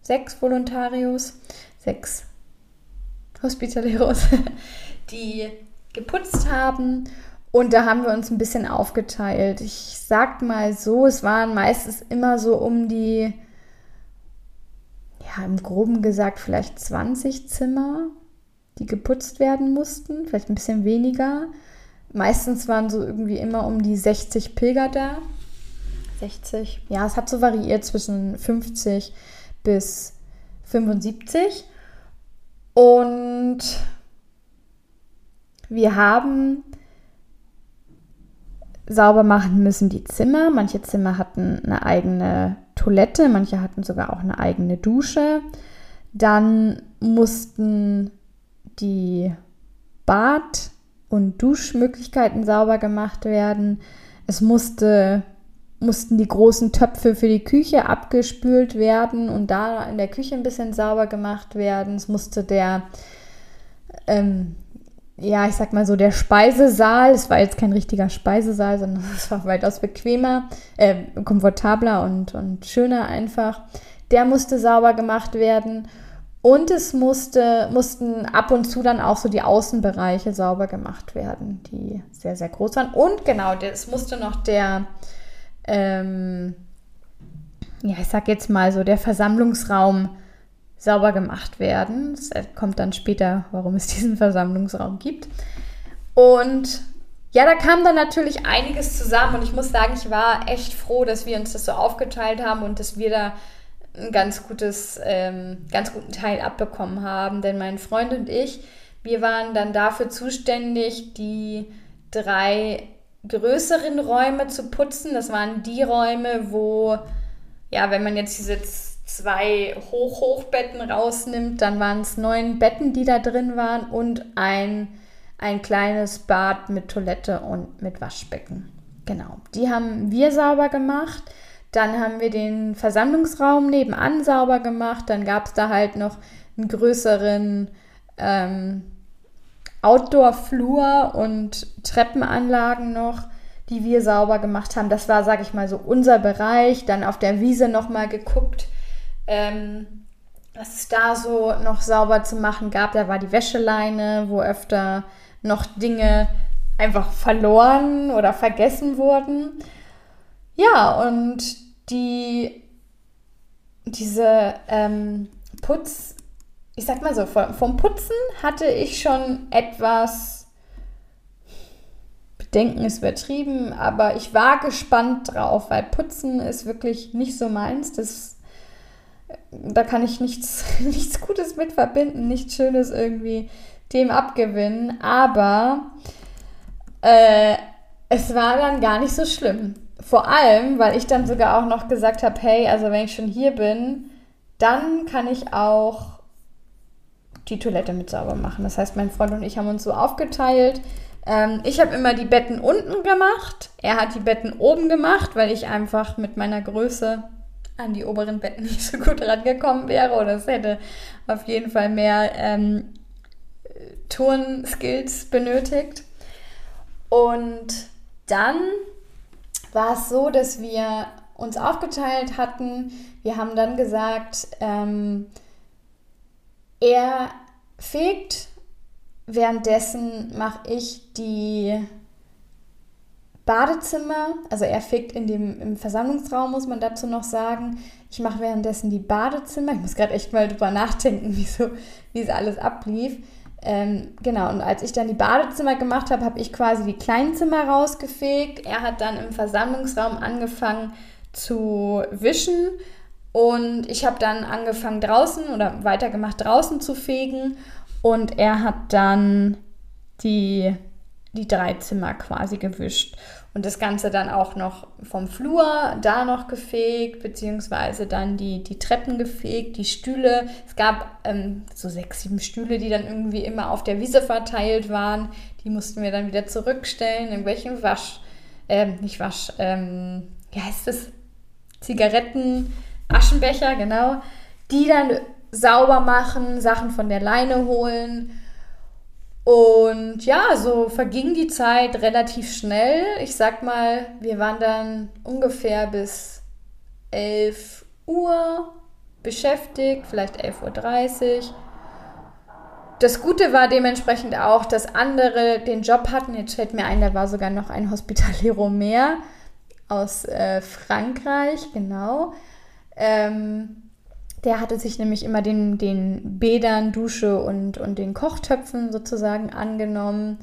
sechs Volontarios, sechs Hospitaleros, die geputzt haben und da haben wir uns ein bisschen aufgeteilt. Ich sag mal so, es waren meistens immer so um die, ja, im Groben gesagt, vielleicht 20 Zimmer, die geputzt werden mussten, vielleicht ein bisschen weniger. Meistens waren so irgendwie immer um die 60 Pilger da. 60, ja, es hat so variiert zwischen 50 bis 75. Und wir haben sauber machen müssen die Zimmer. Manche Zimmer hatten eine eigene Toilette, manche hatten sogar auch eine eigene Dusche. Dann mussten die Bad- und Duschmöglichkeiten sauber gemacht werden. Es musste, mussten die großen Töpfe für die Küche abgespült werden und da in der Küche ein bisschen sauber gemacht werden. Es musste der ähm, ja, ich sag mal so, der Speisesaal, es war jetzt kein richtiger Speisesaal, sondern es war weitaus bequemer, äh, komfortabler und, und schöner einfach. Der musste sauber gemacht werden. Und es musste, mussten ab und zu dann auch so die Außenbereiche sauber gemacht werden, die sehr, sehr groß waren. Und genau, es musste noch der, ähm, ja, ich sag jetzt mal so, der Versammlungsraum sauber gemacht werden. Es kommt dann später, warum es diesen Versammlungsraum gibt. Und ja, da kam dann natürlich einiges zusammen und ich muss sagen, ich war echt froh, dass wir uns das so aufgeteilt haben und dass wir da ein ganz gutes, ähm, ganz guten Teil abbekommen haben. Denn mein Freund und ich, wir waren dann dafür zuständig, die drei größeren Räume zu putzen. Das waren die Räume, wo, ja, wenn man jetzt diese zwei Hoch-Hochbetten rausnimmt, dann waren es neun Betten, die da drin waren und ein, ein kleines Bad mit Toilette und mit Waschbecken. Genau, die haben wir sauber gemacht. Dann haben wir den Versammlungsraum nebenan sauber gemacht. Dann gab es da halt noch einen größeren ähm, Outdoor-Flur und Treppenanlagen noch, die wir sauber gemacht haben. Das war, sag ich mal, so unser Bereich. Dann auf der Wiese nochmal geguckt, ähm, was es da so noch sauber zu machen gab. Da war die Wäscheleine, wo öfter noch Dinge einfach verloren oder vergessen wurden. Ja, und die diese ähm, Putz, ich sag mal so, vom Putzen hatte ich schon etwas Bedenken ist übertrieben, aber ich war gespannt drauf, weil Putzen ist wirklich nicht so meins. Das, da kann ich nichts, nichts Gutes mit verbinden, nichts Schönes irgendwie dem abgewinnen. Aber äh, es war dann gar nicht so schlimm. Vor allem, weil ich dann sogar auch noch gesagt habe, hey, also wenn ich schon hier bin, dann kann ich auch die Toilette mit sauber machen. Das heißt, mein Freund und ich haben uns so aufgeteilt. Ähm, ich habe immer die Betten unten gemacht. Er hat die Betten oben gemacht, weil ich einfach mit meiner Größe an die oberen Betten nicht so gut rangekommen wäre. Oder es hätte auf jeden Fall mehr ähm, Turnskills benötigt. Und dann war es so, dass wir uns aufgeteilt hatten. Wir haben dann gesagt, ähm, er fegt, währenddessen mache ich die Badezimmer, also er fegt in dem, im Versammlungsraum, muss man dazu noch sagen. Ich mache währenddessen die Badezimmer. Ich muss gerade echt mal drüber nachdenken, wie, so, wie es alles ablief. Ähm, genau, und als ich dann die Badezimmer gemacht habe, habe ich quasi die Kleinzimmer rausgefegt. Er hat dann im Versammlungsraum angefangen zu wischen. Und ich habe dann angefangen draußen oder weitergemacht draußen zu fegen. Und er hat dann die, die drei Zimmer quasi gewischt und das Ganze dann auch noch vom Flur da noch gefegt, beziehungsweise dann die, die Treppen gefegt, die Stühle. Es gab ähm, so sechs, sieben Stühle, die dann irgendwie immer auf der Wiese verteilt waren. Die mussten wir dann wieder zurückstellen, in welchem Wasch, äh, nicht Wasch, ähm, wie heißt es? Zigaretten, Aschenbecher, genau. Die dann sauber machen, Sachen von der Leine holen und ja, so verging die Zeit relativ schnell. Ich sag mal, wir waren dann ungefähr bis 11 Uhr beschäftigt, vielleicht 11.30 Uhr. Das Gute war dementsprechend auch, dass andere den Job hatten. Jetzt fällt mir ein, da war sogar noch ein Hospitalero mehr aus äh, Frankreich, genau. Ähm, der hatte sich nämlich immer den, den Bädern, Dusche und, und den Kochtöpfen sozusagen angenommen.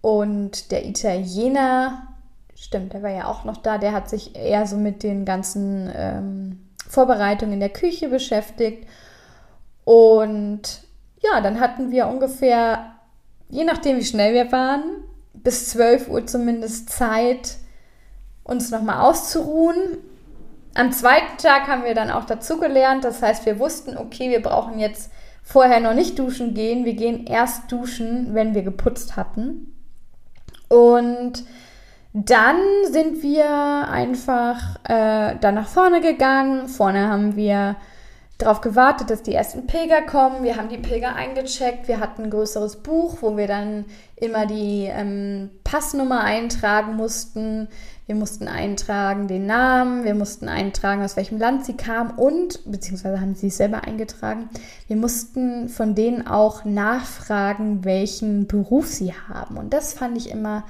Und der Italiener, stimmt, der war ja auch noch da, der hat sich eher so mit den ganzen ähm, Vorbereitungen in der Küche beschäftigt. Und ja, dann hatten wir ungefähr, je nachdem wie schnell wir waren, bis 12 Uhr zumindest Zeit, uns nochmal auszuruhen am zweiten Tag haben wir dann auch dazugelernt. Das heißt, wir wussten, okay, wir brauchen jetzt vorher noch nicht duschen gehen. Wir gehen erst duschen, wenn wir geputzt hatten. Und dann sind wir einfach äh, dann nach vorne gegangen. Vorne haben wir darauf gewartet, dass die ersten Pilger kommen. Wir haben die Pilger eingecheckt. Wir hatten ein größeres Buch, wo wir dann immer die ähm, Passnummer eintragen mussten. Wir mussten eintragen den Namen, wir mussten eintragen, aus welchem Land sie kamen und, beziehungsweise haben sie es selber eingetragen, wir mussten von denen auch nachfragen, welchen Beruf sie haben. Und das fand ich immer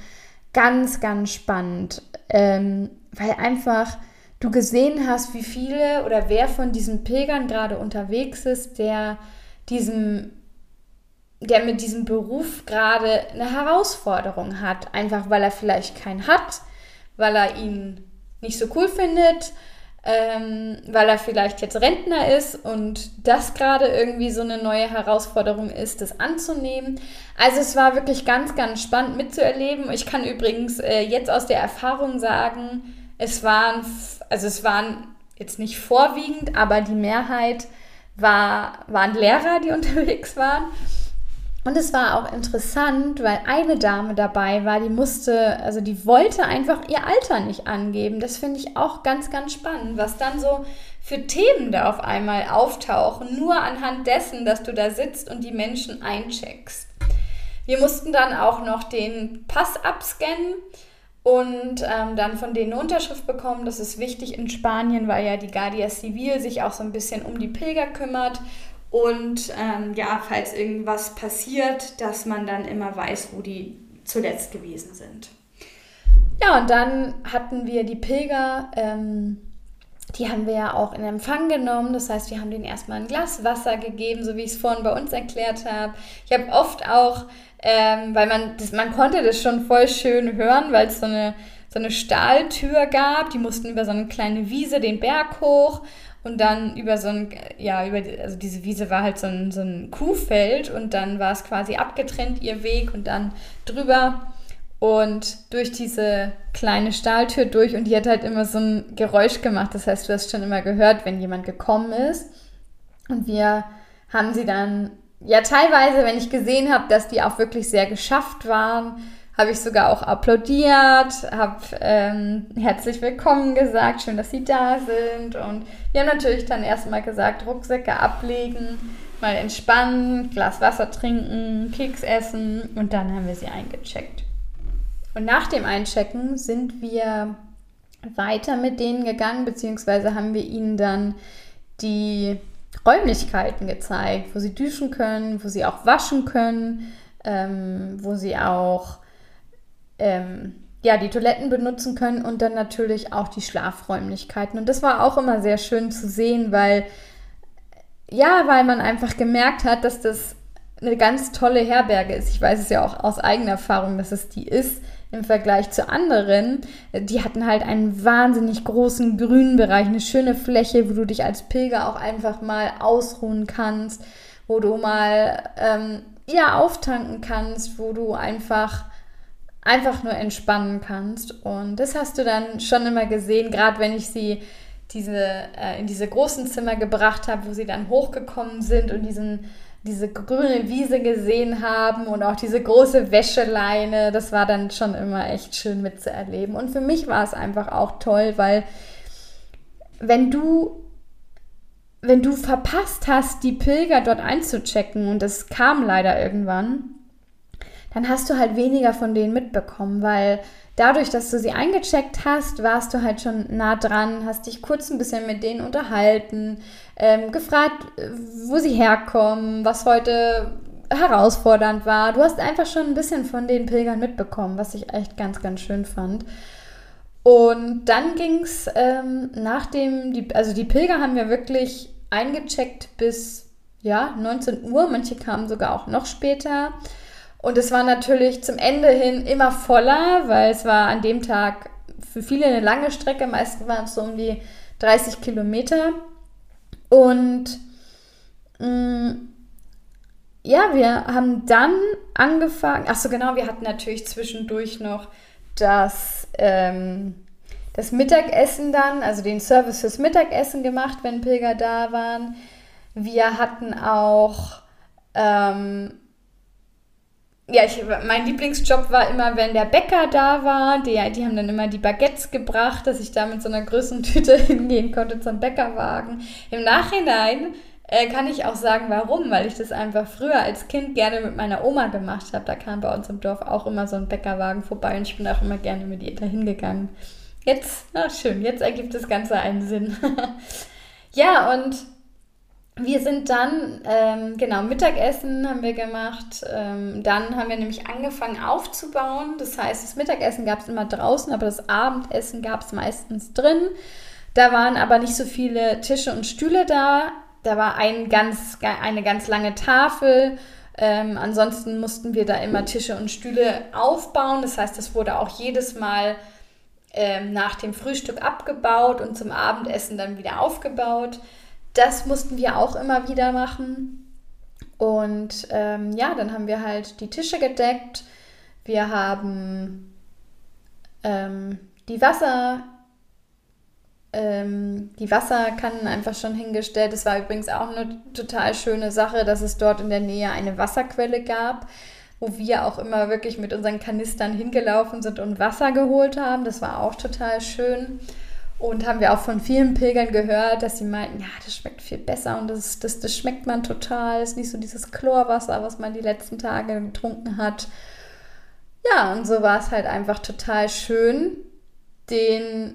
ganz, ganz spannend, ähm, weil einfach du gesehen hast, wie viele oder wer von diesen Pilgern gerade unterwegs ist, der diesem der mit diesem Beruf gerade eine Herausforderung hat, einfach weil er vielleicht keinen hat, weil er ihn nicht so cool findet, ähm, weil er vielleicht jetzt Rentner ist und das gerade irgendwie so eine neue Herausforderung ist, das anzunehmen. Also es war wirklich ganz, ganz spannend mitzuerleben. Ich kann übrigens äh, jetzt aus der Erfahrung sagen, es waren, also es waren jetzt nicht vorwiegend, aber die Mehrheit war, waren Lehrer, die unterwegs waren. Und es war auch interessant, weil eine Dame dabei war, die musste, also die wollte einfach ihr Alter nicht angeben. Das finde ich auch ganz, ganz spannend, was dann so für Themen da auf einmal auftauchen, nur anhand dessen, dass du da sitzt und die Menschen eincheckst. Wir mussten dann auch noch den Pass abscannen und ähm, dann von denen eine Unterschrift bekommen. Das ist wichtig in Spanien, weil ja die Guardia Civil sich auch so ein bisschen um die Pilger kümmert und ähm, ja, falls irgendwas passiert, dass man dann immer weiß, wo die zuletzt gewesen sind. Ja, und dann hatten wir die Pilger, ähm, die haben wir ja auch in Empfang genommen. Das heißt, wir haben denen erstmal ein Glas Wasser gegeben, so wie ich es vorhin bei uns erklärt habe. Ich habe oft auch, ähm, weil man, das, man konnte das schon voll schön hören, weil es so eine, so eine Stahltür gab. Die mussten über so eine kleine Wiese den Berg hoch und dann über so ein, ja, über, also diese Wiese war halt so ein, so ein Kuhfeld und dann war es quasi abgetrennt, ihr Weg und dann drüber und durch diese kleine Stahltür durch und die hat halt immer so ein Geräusch gemacht. Das heißt, du hast schon immer gehört, wenn jemand gekommen ist. Und wir haben sie dann, ja, teilweise, wenn ich gesehen habe, dass die auch wirklich sehr geschafft waren, habe ich sogar auch applaudiert, habe ähm, herzlich willkommen gesagt, schön, dass Sie da sind. Und wir haben natürlich dann erstmal gesagt, Rucksäcke ablegen, mal entspannen, Glas Wasser trinken, Keks essen und dann haben wir sie eingecheckt. Und nach dem Einchecken sind wir weiter mit denen gegangen, beziehungsweise haben wir ihnen dann die Räumlichkeiten gezeigt, wo sie duschen können, wo sie auch waschen können, ähm, wo sie auch ähm, ja, die Toiletten benutzen können und dann natürlich auch die Schlafräumlichkeiten. Und das war auch immer sehr schön zu sehen, weil, ja, weil man einfach gemerkt hat, dass das eine ganz tolle Herberge ist. Ich weiß es ja auch aus eigener Erfahrung, dass es die ist im Vergleich zu anderen. Die hatten halt einen wahnsinnig großen grünen Bereich, eine schöne Fläche, wo du dich als Pilger auch einfach mal ausruhen kannst, wo du mal ähm, ja auftanken kannst, wo du einfach einfach nur entspannen kannst. Und das hast du dann schon immer gesehen, gerade wenn ich sie diese, äh, in diese großen Zimmer gebracht habe, wo sie dann hochgekommen sind und diesen, diese grüne Wiese gesehen haben und auch diese große Wäscheleine. Das war dann schon immer echt schön mitzuerleben. Und für mich war es einfach auch toll, weil wenn du wenn du verpasst hast, die Pilger dort einzuchecken, und es kam leider irgendwann, dann hast du halt weniger von denen mitbekommen, weil dadurch, dass du sie eingecheckt hast, warst du halt schon nah dran, hast dich kurz ein bisschen mit denen unterhalten, ähm, gefragt, wo sie herkommen, was heute herausfordernd war. Du hast einfach schon ein bisschen von den Pilgern mitbekommen, was ich echt ganz, ganz schön fand. Und dann ging es ähm, nach die, also die Pilger haben wir wirklich eingecheckt bis ja, 19 Uhr, manche kamen sogar auch noch später. Und es war natürlich zum Ende hin immer voller, weil es war an dem Tag für viele eine lange Strecke, meistens waren es so um die 30 Kilometer. Und mh, mm, ja, wir haben dann angefangen, ach so genau, wir hatten natürlich zwischendurch noch das, ähm, das Mittagessen dann, also den Service fürs Mittagessen gemacht, wenn Pilger da waren. Wir hatten auch ähm, ja, ich, mein Lieblingsjob war immer, wenn der Bäcker da war. Die, die haben dann immer die Baguettes gebracht, dass ich da mit so einer größeren Tüte hingehen konnte zum Bäckerwagen. Im Nachhinein äh, kann ich auch sagen, warum, weil ich das einfach früher als Kind gerne mit meiner Oma gemacht habe. Da kam bei uns im Dorf auch immer so ein Bäckerwagen vorbei und ich bin auch immer gerne mit ihr dahin gegangen. Jetzt, ach schön, jetzt ergibt das Ganze einen Sinn. ja, und wir sind dann, ähm, genau, Mittagessen haben wir gemacht. Ähm, dann haben wir nämlich angefangen aufzubauen. Das heißt, das Mittagessen gab es immer draußen, aber das Abendessen gab es meistens drin. Da waren aber nicht so viele Tische und Stühle da. Da war ein ganz, eine ganz lange Tafel. Ähm, ansonsten mussten wir da immer Tische und Stühle aufbauen. Das heißt, das wurde auch jedes Mal ähm, nach dem Frühstück abgebaut und zum Abendessen dann wieder aufgebaut. Das mussten wir auch immer wieder machen. Und ähm, ja, dann haben wir halt die Tische gedeckt. Wir haben ähm, die Wasser, ähm, die Wasserkannen einfach schon hingestellt. Es war übrigens auch eine total schöne Sache, dass es dort in der Nähe eine Wasserquelle gab, wo wir auch immer wirklich mit unseren Kanistern hingelaufen sind und Wasser geholt haben. Das war auch total schön. Und haben wir auch von vielen Pilgern gehört, dass sie meinten, ja, das schmeckt viel besser und das, das, das schmeckt man total. Es ist nicht so dieses Chlorwasser, was man die letzten Tage getrunken hat. Ja, und so war es halt einfach total schön, den,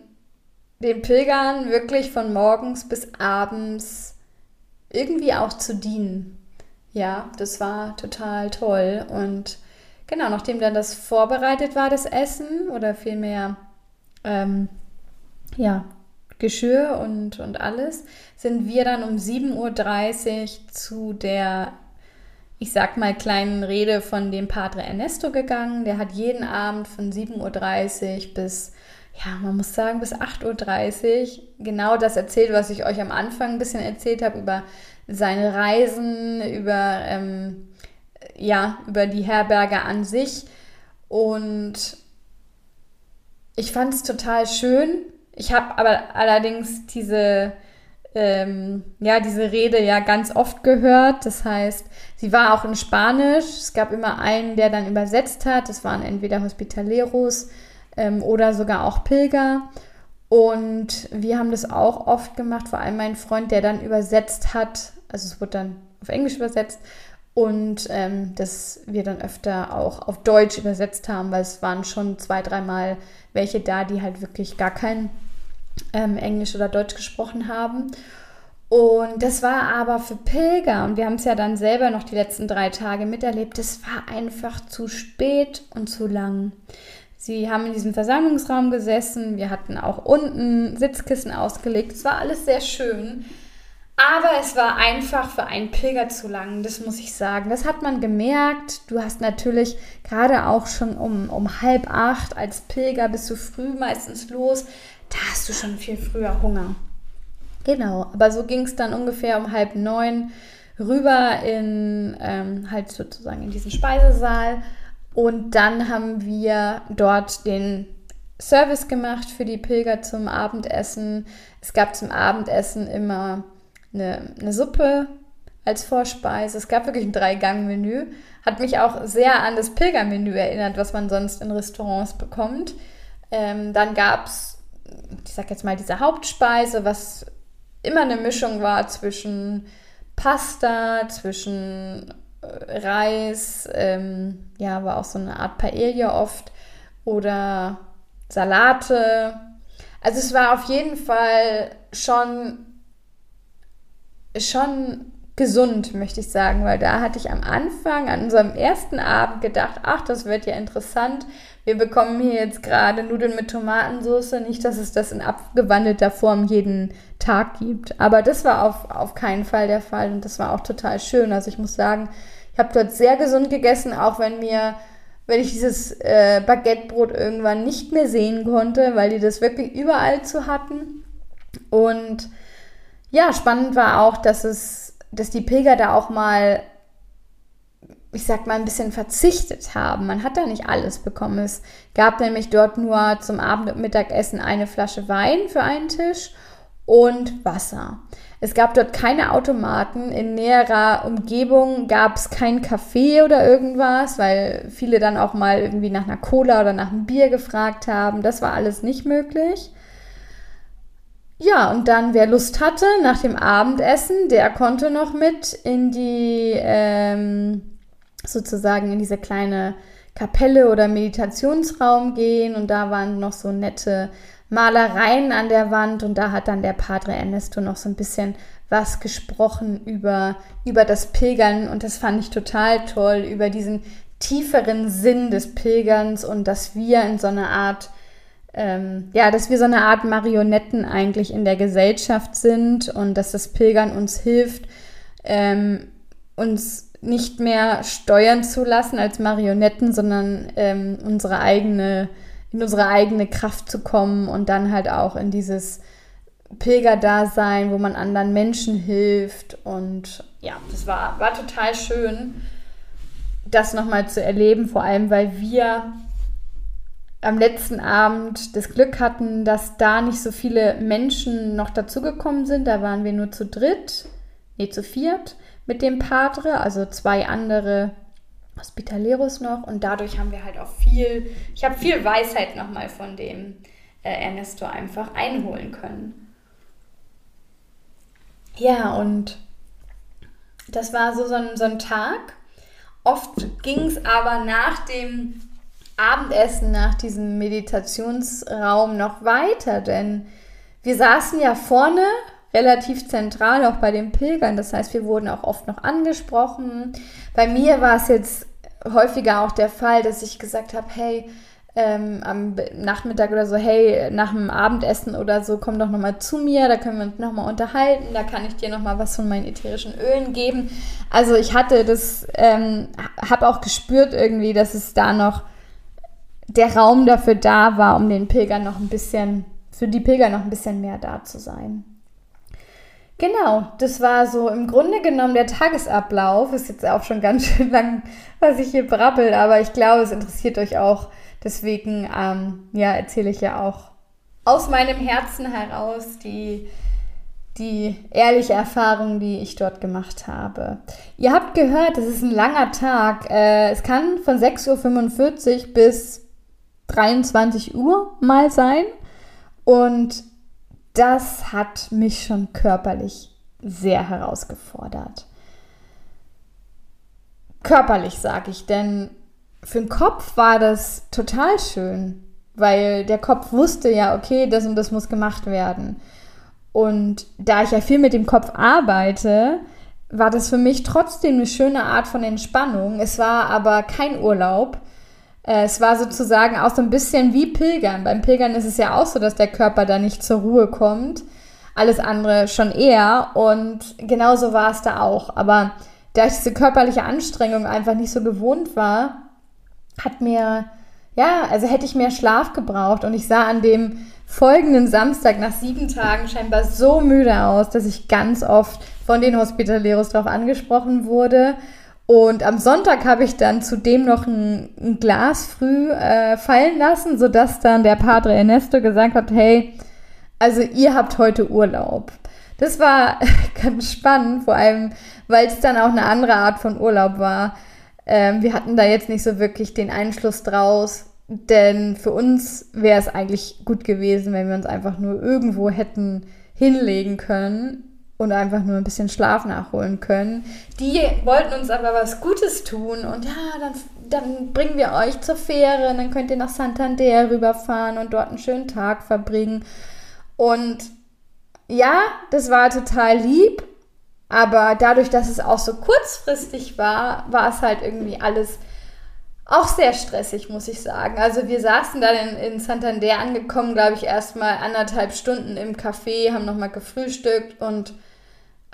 den Pilgern wirklich von morgens bis abends irgendwie auch zu dienen. Ja, das war total toll. Und genau, nachdem dann das vorbereitet war, das Essen, oder vielmehr ähm, ja, Geschirr und, und alles, sind wir dann um 7.30 Uhr zu der, ich sag mal, kleinen Rede von dem Padre Ernesto gegangen. Der hat jeden Abend von 7.30 Uhr bis, ja, man muss sagen, bis 8.30 Uhr genau das erzählt, was ich euch am Anfang ein bisschen erzählt habe über seine Reisen, über, ähm, ja, über die Herberge an sich. Und ich fand es total schön, ich habe aber allerdings diese, ähm, ja, diese Rede ja ganz oft gehört. Das heißt, sie war auch in Spanisch. Es gab immer einen, der dann übersetzt hat. Das waren entweder Hospitaleros ähm, oder sogar auch Pilger. Und wir haben das auch oft gemacht, vor allem mein Freund, der dann übersetzt hat. Also es wurde dann auf Englisch übersetzt und ähm, dass wir dann öfter auch auf Deutsch übersetzt haben, weil es waren schon zwei, dreimal welche da, die halt wirklich gar kein ähm, Englisch oder Deutsch gesprochen haben. Und das war aber für Pilger, und wir haben es ja dann selber noch die letzten drei Tage miterlebt, das war einfach zu spät und zu lang. Sie haben in diesem Versammlungsraum gesessen, wir hatten auch unten Sitzkissen ausgelegt, es war alles sehr schön. Aber es war einfach für einen Pilger zu lang, das muss ich sagen. Das hat man gemerkt. Du hast natürlich gerade auch schon um, um halb acht als Pilger bist du früh meistens los da hast du schon viel früher Hunger. Genau, aber so ging es dann ungefähr um halb neun rüber in ähm, halt sozusagen in diesen Speisesaal und dann haben wir dort den Service gemacht für die Pilger zum Abendessen. Es gab zum Abendessen immer eine, eine Suppe als Vorspeise. Es gab wirklich ein Drei-Gang-Menü. Hat mich auch sehr an das Pilgermenü erinnert, was man sonst in Restaurants bekommt. Ähm, dann gab es ich sag jetzt mal, diese Hauptspeise, was immer eine Mischung war zwischen Pasta, zwischen äh, Reis, ähm, ja, war auch so eine Art Paella oft oder Salate. Also es war auf jeden Fall schon, schon gesund, möchte ich sagen, weil da hatte ich am Anfang, an unserem ersten Abend gedacht, ach, das wird ja interessant. Wir bekommen hier jetzt gerade Nudeln mit Tomatensauce, nicht, dass es das in abgewandelter Form jeden Tag gibt. Aber das war auf, auf keinen Fall der Fall und das war auch total schön. Also ich muss sagen, ich habe dort sehr gesund gegessen, auch wenn mir, wenn ich dieses äh, Baguettebrot irgendwann nicht mehr sehen konnte, weil die das wirklich überall zu hatten. Und ja, spannend war auch, dass es dass die Pilger da auch mal, ich sag mal, ein bisschen verzichtet haben. Man hat da nicht alles bekommen. Es gab nämlich dort nur zum Abend- und Mittagessen eine Flasche Wein für einen Tisch und Wasser. Es gab dort keine Automaten. In näherer Umgebung gab es kein Café oder irgendwas, weil viele dann auch mal irgendwie nach einer Cola oder nach einem Bier gefragt haben. Das war alles nicht möglich. Ja, und dann, wer Lust hatte, nach dem Abendessen, der konnte noch mit in die, ähm, sozusagen in diese kleine Kapelle oder Meditationsraum gehen. Und da waren noch so nette Malereien an der Wand. Und da hat dann der Padre Ernesto noch so ein bisschen was gesprochen über, über das Pilgern. Und das fand ich total toll, über diesen tieferen Sinn des Pilgerns und dass wir in so einer Art ähm, ja, dass wir so eine Art Marionetten eigentlich in der Gesellschaft sind und dass das Pilgern uns hilft, ähm, uns nicht mehr steuern zu lassen als Marionetten, sondern ähm, unsere eigene, in unsere eigene Kraft zu kommen und dann halt auch in dieses Pilgerdasein, wo man anderen Menschen hilft. Und ja, das war, war total schön, das nochmal zu erleben, vor allem weil wir am letzten Abend das Glück hatten, dass da nicht so viele Menschen noch dazugekommen sind. Da waren wir nur zu dritt, nee, zu viert mit dem Padre, also zwei andere Hospitaleros noch. Und dadurch haben wir halt auch viel, ich habe viel Weisheit nochmal von dem äh, Ernesto einfach einholen können. Ja, und das war so, so, ein, so ein Tag. Oft ging es aber nach dem Abendessen nach diesem Meditationsraum noch weiter, denn wir saßen ja vorne relativ zentral auch bei den Pilgern. Das heißt, wir wurden auch oft noch angesprochen. Bei mir war es jetzt häufiger auch der Fall, dass ich gesagt habe, hey, ähm, am Nachmittag oder so, hey, nach dem Abendessen oder so, komm doch nochmal zu mir, da können wir uns nochmal unterhalten, da kann ich dir nochmal was von meinen ätherischen Ölen geben. Also ich hatte das, ähm, habe auch gespürt irgendwie, dass es da noch der Raum dafür da war, um den Pilgern noch ein bisschen, für die Pilger noch ein bisschen mehr da zu sein. Genau, das war so im Grunde genommen der Tagesablauf. Ist jetzt auch schon ganz schön lang, was ich hier brabbel, aber ich glaube, es interessiert euch auch. Deswegen, ähm, ja, erzähle ich ja auch aus meinem Herzen heraus die, die ehrliche Erfahrung, die ich dort gemacht habe. Ihr habt gehört, es ist ein langer Tag. Äh, es kann von 6.45 Uhr bis 23 Uhr mal sein. Und das hat mich schon körperlich sehr herausgefordert. Körperlich sage ich, denn für den Kopf war das total schön, weil der Kopf wusste ja, okay, das und das muss gemacht werden. Und da ich ja viel mit dem Kopf arbeite, war das für mich trotzdem eine schöne Art von Entspannung. Es war aber kein Urlaub, es war sozusagen auch so ein bisschen wie Pilgern. Beim Pilgern ist es ja auch so, dass der Körper da nicht zur Ruhe kommt. Alles andere schon eher. Und genauso war es da auch. Aber da ich diese körperliche Anstrengung einfach nicht so gewohnt war, hat mir, ja, also hätte ich mehr Schlaf gebraucht. Und ich sah an dem folgenden Samstag nach sieben Tagen scheinbar so müde aus, dass ich ganz oft von den Hospitaleros darauf angesprochen wurde und am Sonntag habe ich dann zudem noch ein, ein Glas früh äh, fallen lassen, sodass dann der Padre Ernesto gesagt hat, hey, also ihr habt heute Urlaub. Das war ganz spannend, vor allem, weil es dann auch eine andere Art von Urlaub war. Ähm, wir hatten da jetzt nicht so wirklich den Einschluss draus, denn für uns wäre es eigentlich gut gewesen, wenn wir uns einfach nur irgendwo hätten hinlegen können und einfach nur ein bisschen Schlaf nachholen können. Die wollten uns aber was Gutes tun und ja, dann, dann bringen wir euch zur Fähre und dann könnt ihr nach Santander rüberfahren und dort einen schönen Tag verbringen. Und ja, das war total lieb, aber dadurch, dass es auch so kurzfristig war, war es halt irgendwie alles auch sehr stressig, muss ich sagen. Also wir saßen dann in, in Santander angekommen, glaube ich, erstmal anderthalb Stunden im Café, haben nochmal gefrühstückt und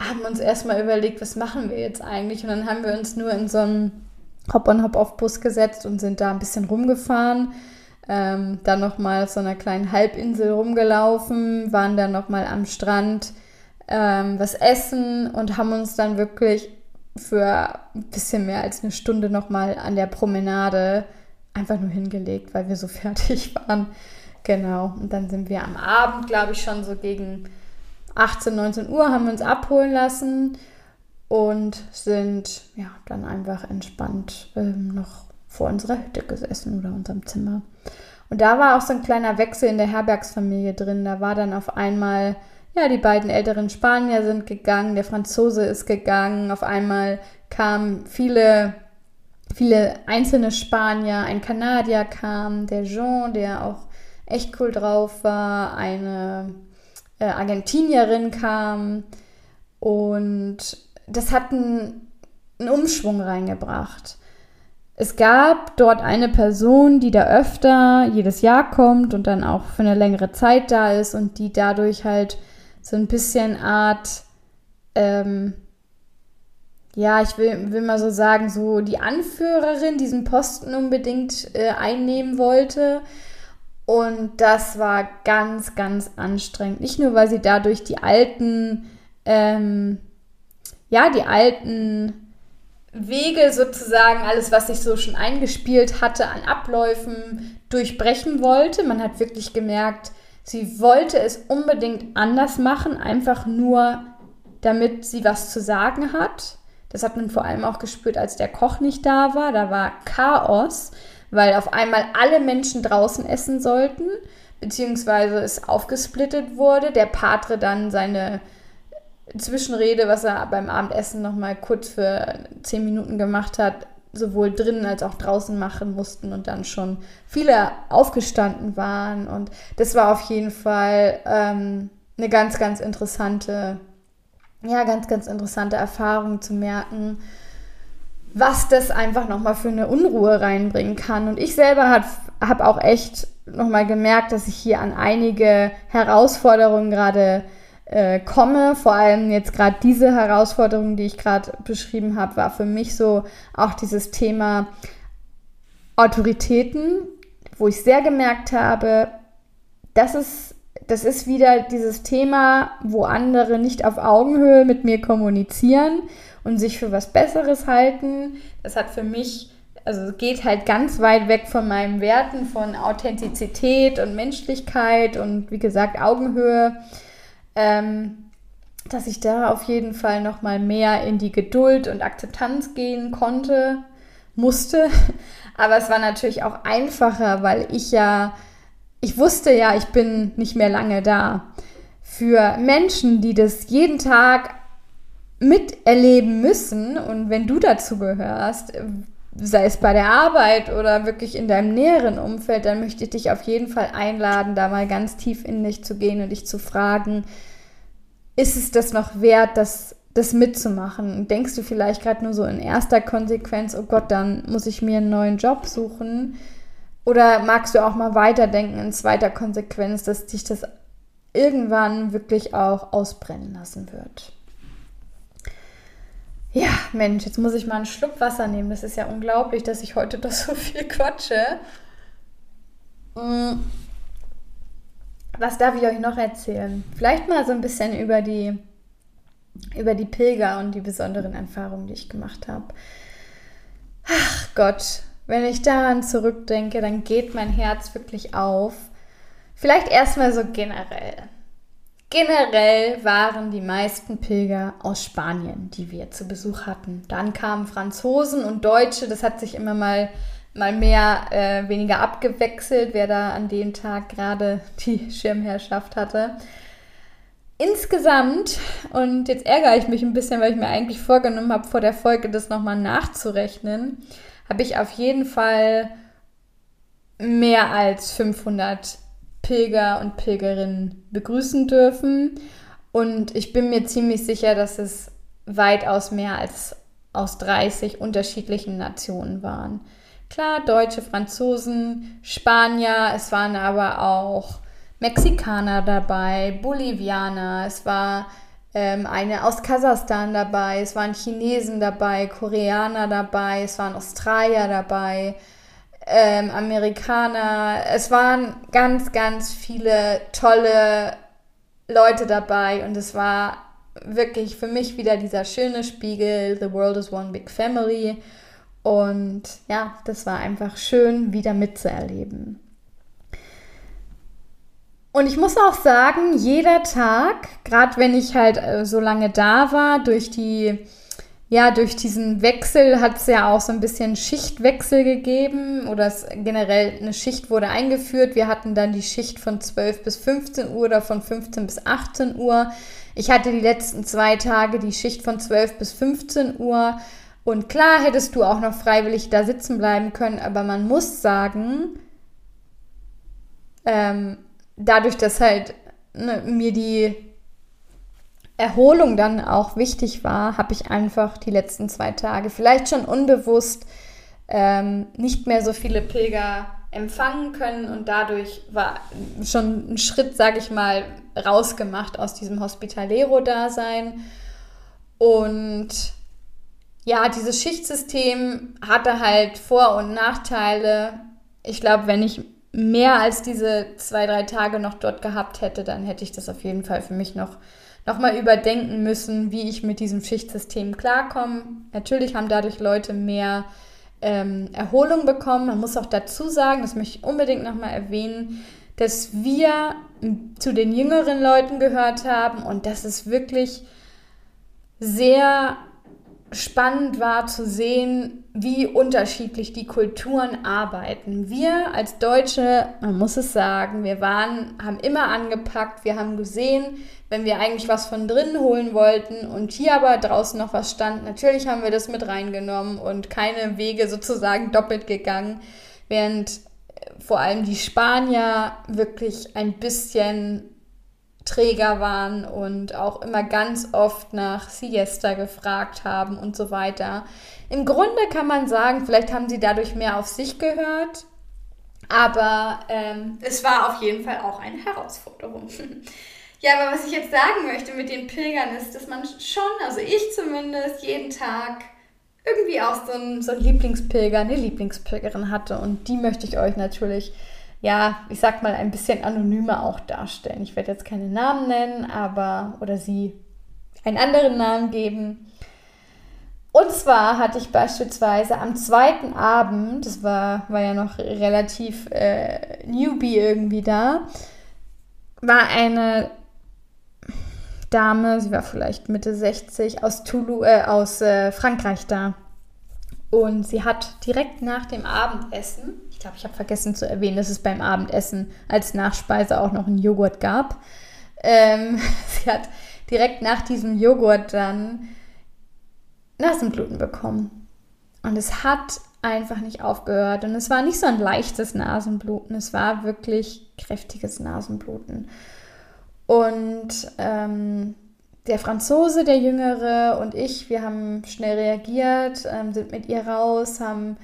haben uns erstmal überlegt, was machen wir jetzt eigentlich? Und dann haben wir uns nur in so einen Hop-on-Hop-off-Bus gesetzt und sind da ein bisschen rumgefahren. Ähm, dann nochmal auf so einer kleinen Halbinsel rumgelaufen, waren dann nochmal am Strand ähm, was essen und haben uns dann wirklich für ein bisschen mehr als eine Stunde nochmal an der Promenade einfach nur hingelegt, weil wir so fertig waren. Genau. Und dann sind wir am Abend, glaube ich, schon so gegen 18, 19 Uhr haben wir uns abholen lassen und sind ja dann einfach entspannt ähm, noch vor unserer Hütte gesessen oder unserem Zimmer. Und da war auch so ein kleiner Wechsel in der Herbergsfamilie drin. Da war dann auf einmal, ja, die beiden älteren Spanier sind gegangen, der Franzose ist gegangen, auf einmal kamen viele, viele einzelne Spanier, ein Kanadier kam, der Jean, der auch echt cool drauf war, eine äh, Argentinierin kam und das hat einen, Umschwung reingebracht. Es gab dort eine Person, die da öfter jedes Jahr kommt und dann auch für eine längere Zeit da ist und die dadurch halt so ein bisschen Art, ähm, ja, ich will, will mal so sagen, so die Anführerin diesen Posten unbedingt äh, einnehmen wollte. Und das war ganz, ganz anstrengend. Nicht nur, weil sie dadurch die alten, ähm, ja, die alten Wege sozusagen, alles, was sich so schon eingespielt hatte an Abläufen, durchbrechen wollte. Man hat wirklich gemerkt, sie wollte es unbedingt anders machen, einfach nur, damit sie was zu sagen hat. Das hat man vor allem auch gespürt, als der Koch nicht da war. Da war Chaos, weil auf einmal alle Menschen draußen essen sollten, beziehungsweise es aufgesplittet wurde. Der Patre dann seine Zwischenrede, was er beim Abendessen noch mal kurz für zehn Minuten gemacht hat, sowohl drinnen als auch draußen machen mussten und dann schon viele aufgestanden waren. Und das war auf jeden Fall ähm, eine ganz, ganz interessante, ja, ganz, ganz interessante Erfahrung zu merken, was das einfach nochmal für eine Unruhe reinbringen kann. Und ich selber habe auch echt nochmal gemerkt, dass ich hier an einige Herausforderungen gerade äh, komme. Vor allem jetzt gerade diese Herausforderung, die ich gerade beschrieben habe, war für mich so auch dieses Thema Autoritäten, wo ich sehr gemerkt habe, das ist, das ist wieder dieses Thema, wo andere nicht auf Augenhöhe mit mir kommunizieren und sich für was Besseres halten. Das hat für mich, also geht halt ganz weit weg von meinen Werten von Authentizität und Menschlichkeit und wie gesagt Augenhöhe ähm, dass ich da auf jeden Fall noch mal mehr in die Geduld und Akzeptanz gehen konnte, musste. Aber es war natürlich auch einfacher, weil ich ja, ich wusste ja, ich bin nicht mehr lange da. Für Menschen, die das jeden Tag miterleben müssen und wenn du dazu gehörst, sei es bei der Arbeit oder wirklich in deinem näheren Umfeld, dann möchte ich dich auf jeden Fall einladen, da mal ganz tief in dich zu gehen und dich zu fragen, ist es das noch wert, das, das mitzumachen? Denkst du vielleicht gerade nur so in erster Konsequenz, oh Gott, dann muss ich mir einen neuen Job suchen? Oder magst du auch mal weiterdenken in zweiter Konsequenz, dass dich das irgendwann wirklich auch ausbrennen lassen wird? Ja, Mensch, jetzt muss ich mal einen Schluck Wasser nehmen. Das ist ja unglaublich, dass ich heute doch so viel quatsche. Mm. Was darf ich euch noch erzählen? Vielleicht mal so ein bisschen über die, über die Pilger und die besonderen Erfahrungen, die ich gemacht habe. Ach Gott, wenn ich daran zurückdenke, dann geht mein Herz wirklich auf. Vielleicht erstmal so generell. Generell waren die meisten Pilger aus Spanien, die wir zu Besuch hatten. Dann kamen Franzosen und Deutsche, das hat sich immer mal, mal mehr, äh, weniger abgewechselt, wer da an dem Tag gerade die Schirmherrschaft hatte. Insgesamt, und jetzt ärgere ich mich ein bisschen, weil ich mir eigentlich vorgenommen habe, vor der Folge das nochmal nachzurechnen, habe ich auf jeden Fall mehr als 500 Pilger und Pilgerinnen begrüßen dürfen. Und ich bin mir ziemlich sicher, dass es weitaus mehr als aus 30 unterschiedlichen Nationen waren. Klar, Deutsche, Franzosen, Spanier, es waren aber auch Mexikaner dabei, Bolivianer, es war ähm, eine aus Kasachstan dabei, es waren Chinesen dabei, Koreaner dabei, es waren Australier dabei, ähm, Amerikaner. Es waren ganz, ganz viele tolle Leute dabei und es war wirklich für mich wieder dieser schöne Spiegel, The World is One Big Family. Und ja, das war einfach schön, wieder mitzuerleben. Und ich muss auch sagen, jeder Tag, gerade wenn ich halt äh, so lange da war, durch die, ja, durch diesen Wechsel hat es ja auch so ein bisschen Schichtwechsel gegeben oder es, generell eine Schicht wurde eingeführt. Wir hatten dann die Schicht von 12 bis 15 Uhr oder von 15 bis 18 Uhr. Ich hatte die letzten zwei Tage die Schicht von 12 bis 15 Uhr. Und klar hättest du auch noch freiwillig da sitzen bleiben können, aber man muss sagen, ähm, dadurch, dass halt ne, mir die Erholung dann auch wichtig war, habe ich einfach die letzten zwei Tage vielleicht schon unbewusst ähm, nicht mehr so viele Pilger empfangen können und dadurch war schon ein Schritt, sage ich mal, rausgemacht aus diesem Hospitalero-Dasein. Und ja, dieses Schichtsystem hatte halt Vor- und Nachteile. Ich glaube, wenn ich mehr als diese zwei, drei Tage noch dort gehabt hätte, dann hätte ich das auf jeden Fall für mich noch, noch mal überdenken müssen, wie ich mit diesem Schichtsystem klarkomme. Natürlich haben dadurch Leute mehr ähm, Erholung bekommen. Man muss auch dazu sagen, das möchte ich unbedingt noch mal erwähnen, dass wir zu den jüngeren Leuten gehört haben und dass es wirklich sehr spannend war zu sehen, wie unterschiedlich die Kulturen arbeiten. Wir als Deutsche, man muss es sagen, wir waren, haben immer angepackt, wir haben gesehen, wenn wir eigentlich was von drinnen holen wollten und hier aber draußen noch was stand, natürlich haben wir das mit reingenommen und keine Wege sozusagen doppelt gegangen, während vor allem die Spanier wirklich ein bisschen Träger waren und auch immer ganz oft nach Siesta gefragt haben und so weiter. Im Grunde kann man sagen, vielleicht haben sie dadurch mehr auf sich gehört, aber ähm, es war auf jeden Fall auch eine Herausforderung. ja, aber was ich jetzt sagen möchte mit den Pilgern ist, dass man schon, also ich zumindest, jeden Tag irgendwie auch so ein, so ein Lieblingspilger, eine Lieblingspilgerin hatte und die möchte ich euch natürlich ja, ich sag mal, ein bisschen anonymer auch darstellen. Ich werde jetzt keine Namen nennen, aber oder sie einen anderen Namen geben. Und zwar hatte ich beispielsweise am zweiten Abend, das war, war ja noch relativ äh, Newbie irgendwie da, war eine Dame, sie war vielleicht Mitte 60, aus, Toulouse, äh, aus äh, Frankreich da. Und sie hat direkt nach dem Abendessen glaube, ich habe vergessen zu erwähnen, dass es beim Abendessen als Nachspeise auch noch einen Joghurt gab. Ähm, sie hat direkt nach diesem Joghurt dann Nasenbluten bekommen. Und es hat einfach nicht aufgehört. Und es war nicht so ein leichtes Nasenbluten, es war wirklich kräftiges Nasenbluten. Und ähm, der Franzose, der Jüngere und ich, wir haben schnell reagiert, ähm, sind mit ihr raus, haben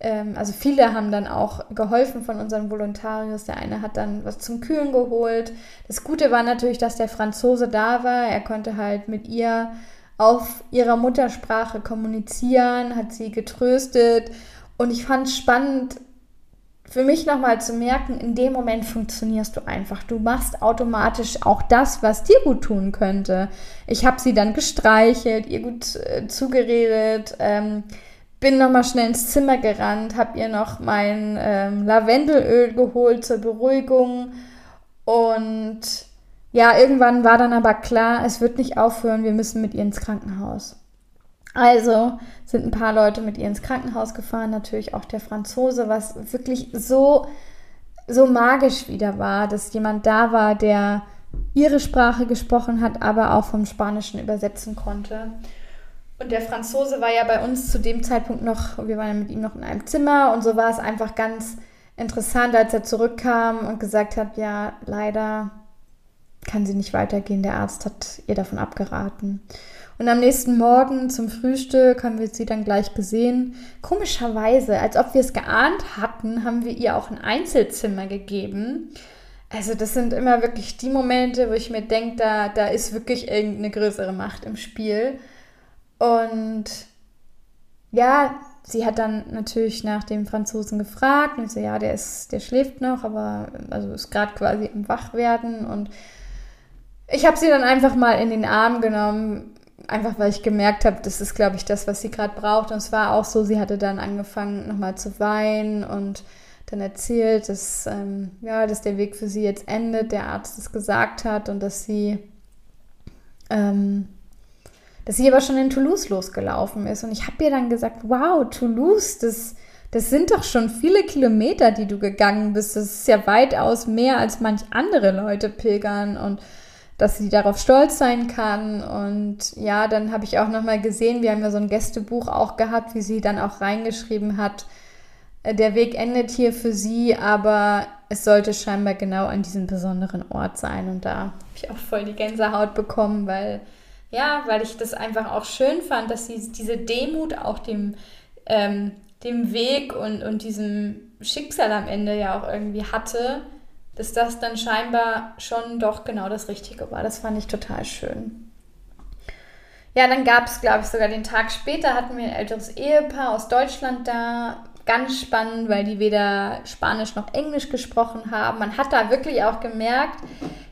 ähm, also viele haben dann auch geholfen von unseren Volontarios. Der eine hat dann was zum Kühlen geholt. Das Gute war natürlich, dass der Franzose da war. Er konnte halt mit ihr auf ihrer Muttersprache kommunizieren, hat sie getröstet. Und ich fand es spannend, für mich nochmal zu merken, in dem Moment funktionierst du einfach. Du machst automatisch auch das, was dir gut tun könnte. Ich habe sie dann gestreichelt, ihr gut äh, zugeredet. Ähm, bin nochmal schnell ins Zimmer gerannt, habe ihr noch mein ähm, Lavendelöl geholt zur Beruhigung und ja, irgendwann war dann aber klar, es wird nicht aufhören, wir müssen mit ihr ins Krankenhaus. Also sind ein paar Leute mit ihr ins Krankenhaus gefahren, natürlich auch der Franzose, was wirklich so, so magisch wieder war, dass jemand da war, der ihre Sprache gesprochen hat, aber auch vom Spanischen übersetzen konnte. Und der Franzose war ja bei uns zu dem Zeitpunkt noch, wir waren ja mit ihm noch in einem Zimmer und so war es einfach ganz interessant, als er zurückkam und gesagt hat, ja, leider kann sie nicht weitergehen, der Arzt hat ihr davon abgeraten. Und am nächsten Morgen zum Frühstück haben wir sie dann gleich gesehen. Komischerweise, als ob wir es geahnt hatten, haben wir ihr auch ein Einzelzimmer gegeben. Also das sind immer wirklich die Momente, wo ich mir denke, da, da ist wirklich irgendeine größere Macht im Spiel. Und ja, sie hat dann natürlich nach dem Franzosen gefragt und so, ja, der ist, der schläft noch, aber also ist gerade quasi im Wachwerden und ich habe sie dann einfach mal in den Arm genommen, einfach weil ich gemerkt habe, das ist, glaube ich, das, was sie gerade braucht. Und es war auch so, sie hatte dann angefangen, nochmal zu weinen und dann erzählt, dass, ähm, ja, dass der Weg für sie jetzt endet, der Arzt es gesagt hat und dass sie, ähm, dass sie aber schon in Toulouse losgelaufen ist. Und ich habe ihr dann gesagt, wow, Toulouse, das, das sind doch schon viele Kilometer, die du gegangen bist. Das ist ja weitaus mehr, als manch andere Leute pilgern und dass sie darauf stolz sein kann. Und ja, dann habe ich auch nochmal gesehen, wir haben ja so ein Gästebuch auch gehabt, wie sie dann auch reingeschrieben hat, äh, der Weg endet hier für sie, aber es sollte scheinbar genau an diesem besonderen Ort sein. Und da habe ich auch voll die Gänsehaut bekommen, weil, ja, weil ich das einfach auch schön fand, dass sie diese Demut auch dem, ähm, dem Weg und, und diesem Schicksal am Ende ja auch irgendwie hatte dass das dann scheinbar schon doch genau das Richtige war. Das fand ich total schön. Ja, dann gab es, glaube ich, sogar den Tag später hatten wir ein älteres Ehepaar aus Deutschland da. Ganz spannend, weil die weder Spanisch noch Englisch gesprochen haben. Man hat da wirklich auch gemerkt,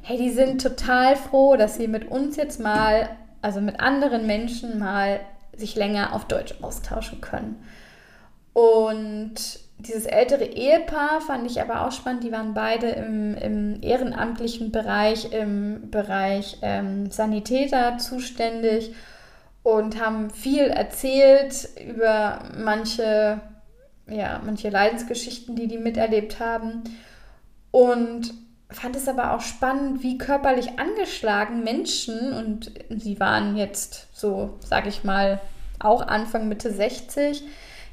hey, die sind total froh, dass sie mit uns jetzt mal, also mit anderen Menschen mal sich länger auf Deutsch austauschen können. Und dieses ältere Ehepaar fand ich aber auch spannend. Die waren beide im, im ehrenamtlichen Bereich, im Bereich ähm, Sanitäter zuständig und haben viel erzählt über manche, ja, manche Leidensgeschichten, die die miterlebt haben. Und fand es aber auch spannend, wie körperlich angeschlagen Menschen, und sie waren jetzt so, sag ich mal, auch Anfang Mitte 60,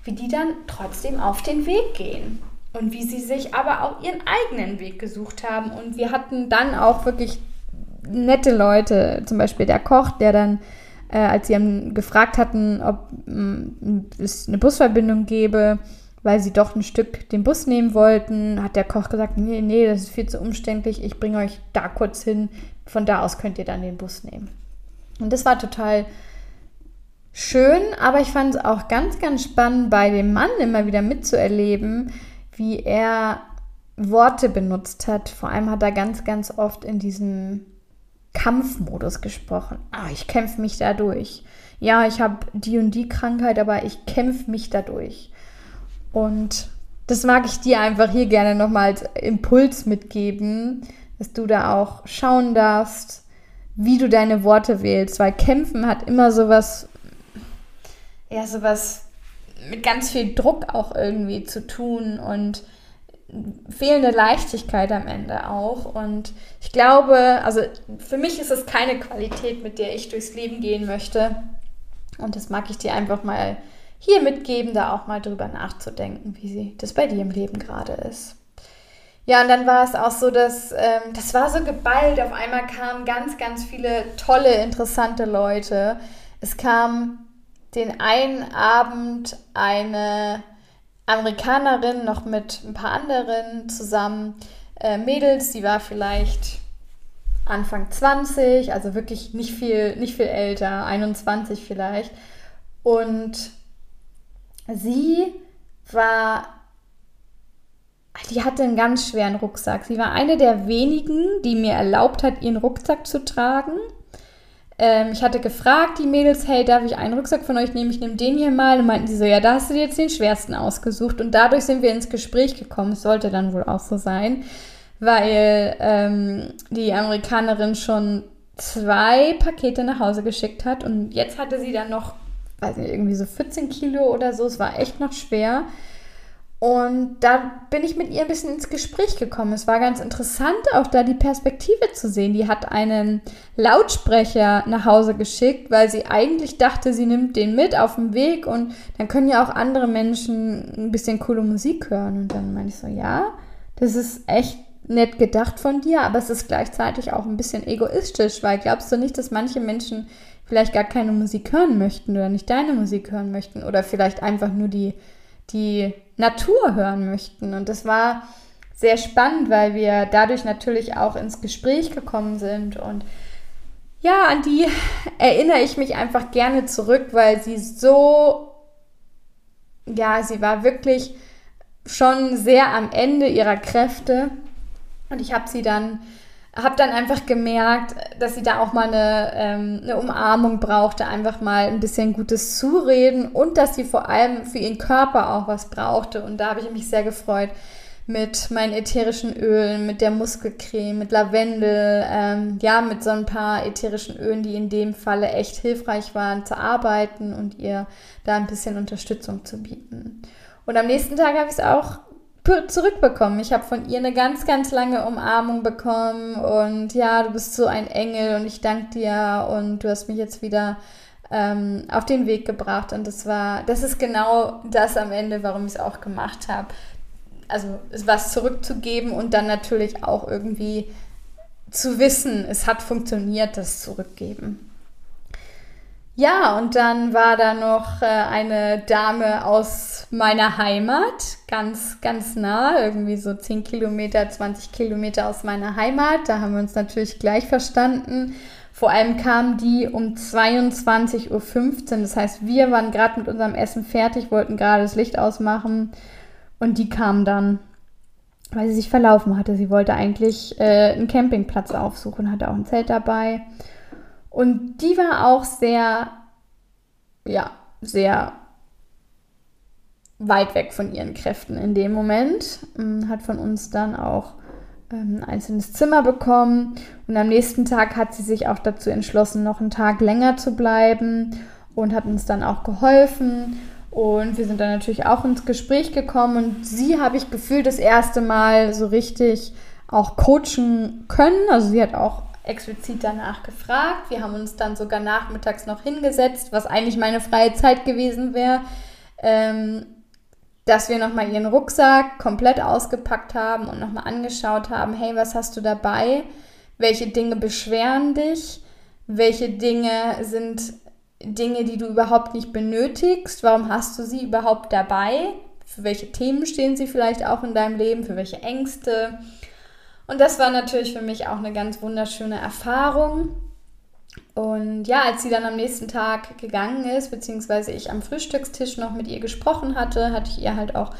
wie die dann trotzdem auf den Weg gehen und wie sie sich aber auch ihren eigenen Weg gesucht haben. Und wir hatten dann auch wirklich nette Leute, zum Beispiel der Koch, der dann, äh, als sie gefragt hatten, ob mm, es eine Busverbindung gäbe, weil sie doch ein Stück den Bus nehmen wollten, hat der Koch gesagt, nee, nee, das ist viel zu umständlich, ich bringe euch da kurz hin, von da aus könnt ihr dann den Bus nehmen. Und das war total schön, aber ich fand es auch ganz, ganz spannend, bei dem Mann immer wieder mitzuerleben, wie er Worte benutzt hat. Vor allem hat er ganz, ganz oft in diesem Kampfmodus gesprochen. Ah, ich kämpfe mich dadurch. Ja, ich habe die und die Krankheit, aber ich kämpfe mich dadurch. Und das mag ich dir einfach hier gerne nochmal als Impuls mitgeben, dass du da auch schauen darfst, wie du deine Worte wählst, weil Kämpfen hat immer sowas ja, sowas mit ganz viel Druck auch irgendwie zu tun und fehlende Leichtigkeit am Ende auch. Und ich glaube, also für mich ist es keine Qualität, mit der ich durchs Leben gehen möchte. Und das mag ich dir einfach mal hier mitgeben, da auch mal drüber nachzudenken, wie das bei dir im Leben gerade ist. Ja, und dann war es auch so, dass ähm, das war so geballt. Auf einmal kamen ganz, ganz viele tolle, interessante Leute. Es kam den einen Abend eine Amerikanerin noch mit ein paar anderen zusammen, äh, Mädels, die war vielleicht Anfang 20, also wirklich nicht viel, nicht viel älter, 21 vielleicht. Und sie war, die hatte einen ganz schweren Rucksack. Sie war eine der wenigen, die mir erlaubt hat, ihren Rucksack zu tragen. Ähm, ich hatte gefragt, die Mädels, hey, darf ich einen Rucksack von euch nehmen? Ich nehme den hier mal. Und meinten sie so, ja, da hast du dir jetzt den schwersten ausgesucht. Und dadurch sind wir ins Gespräch gekommen. Es sollte dann wohl auch so sein, weil ähm, die Amerikanerin schon zwei Pakete nach Hause geschickt hat. Und jetzt hatte sie dann noch, weiß nicht, irgendwie so 14 Kilo oder so. Es war echt noch schwer. Und da bin ich mit ihr ein bisschen ins Gespräch gekommen. Es war ganz interessant, auch da die Perspektive zu sehen. Die hat einen Lautsprecher nach Hause geschickt, weil sie eigentlich dachte, sie nimmt den mit auf dem Weg und dann können ja auch andere Menschen ein bisschen coole Musik hören. Und dann meine ich so, ja, das ist echt nett gedacht von dir, aber es ist gleichzeitig auch ein bisschen egoistisch, weil glaubst du nicht, dass manche Menschen vielleicht gar keine Musik hören möchten oder nicht deine Musik hören möchten oder vielleicht einfach nur die die Natur hören möchten. Und das war sehr spannend, weil wir dadurch natürlich auch ins Gespräch gekommen sind. Und ja, an die erinnere ich mich einfach gerne zurück, weil sie so, ja, sie war wirklich schon sehr am Ende ihrer Kräfte. Und ich habe sie dann habe dann einfach gemerkt, dass sie da auch mal eine, ähm, eine Umarmung brauchte, einfach mal ein bisschen gutes Zureden und dass sie vor allem für ihren Körper auch was brauchte. Und da habe ich mich sehr gefreut, mit meinen ätherischen Ölen, mit der Muskelcreme, mit Lavendel, ähm, ja, mit so ein paar ätherischen Ölen, die in dem Falle echt hilfreich waren zu arbeiten und ihr da ein bisschen Unterstützung zu bieten. Und am nächsten Tag habe ich es auch zurückbekommen. Ich habe von ihr eine ganz, ganz lange Umarmung bekommen und ja, du bist so ein Engel und ich danke dir und du hast mich jetzt wieder ähm, auf den Weg gebracht und das war, das ist genau das am Ende, warum ich es auch gemacht habe also was zurückzugeben und dann natürlich auch irgendwie zu wissen, es hat funktioniert, das Zurückgeben. Ja, und dann war da noch äh, eine Dame aus meiner Heimat, ganz, ganz nah, irgendwie so 10 Kilometer, 20 Kilometer aus meiner Heimat. Da haben wir uns natürlich gleich verstanden. Vor allem kam die um 22.15 Uhr. Das heißt, wir waren gerade mit unserem Essen fertig, wollten gerade das Licht ausmachen und die kam dann, weil sie sich verlaufen hatte. Sie wollte eigentlich äh, einen Campingplatz aufsuchen, hatte auch ein Zelt dabei. Und die war auch sehr, ja, sehr weit weg von ihren Kräften in dem Moment. Ähm, hat von uns dann auch ähm, ein einzelnes Zimmer bekommen. Und am nächsten Tag hat sie sich auch dazu entschlossen, noch einen Tag länger zu bleiben und hat uns dann auch geholfen. Und wir sind dann natürlich auch ins Gespräch gekommen und sie habe ich gefühlt das erste Mal so richtig auch coachen können. Also sie hat auch explizit danach gefragt. Wir haben uns dann sogar nachmittags noch hingesetzt, was eigentlich meine freie Zeit gewesen wäre, ähm, dass wir nochmal ihren Rucksack komplett ausgepackt haben und nochmal angeschaut haben, hey, was hast du dabei? Welche Dinge beschweren dich? Welche Dinge sind Dinge, die du überhaupt nicht benötigst? Warum hast du sie überhaupt dabei? Für welche Themen stehen sie vielleicht auch in deinem Leben? Für welche Ängste? Und das war natürlich für mich auch eine ganz wunderschöne Erfahrung. Und ja, als sie dann am nächsten Tag gegangen ist, beziehungsweise ich am Frühstückstisch noch mit ihr gesprochen hatte, hatte ich ihr halt auch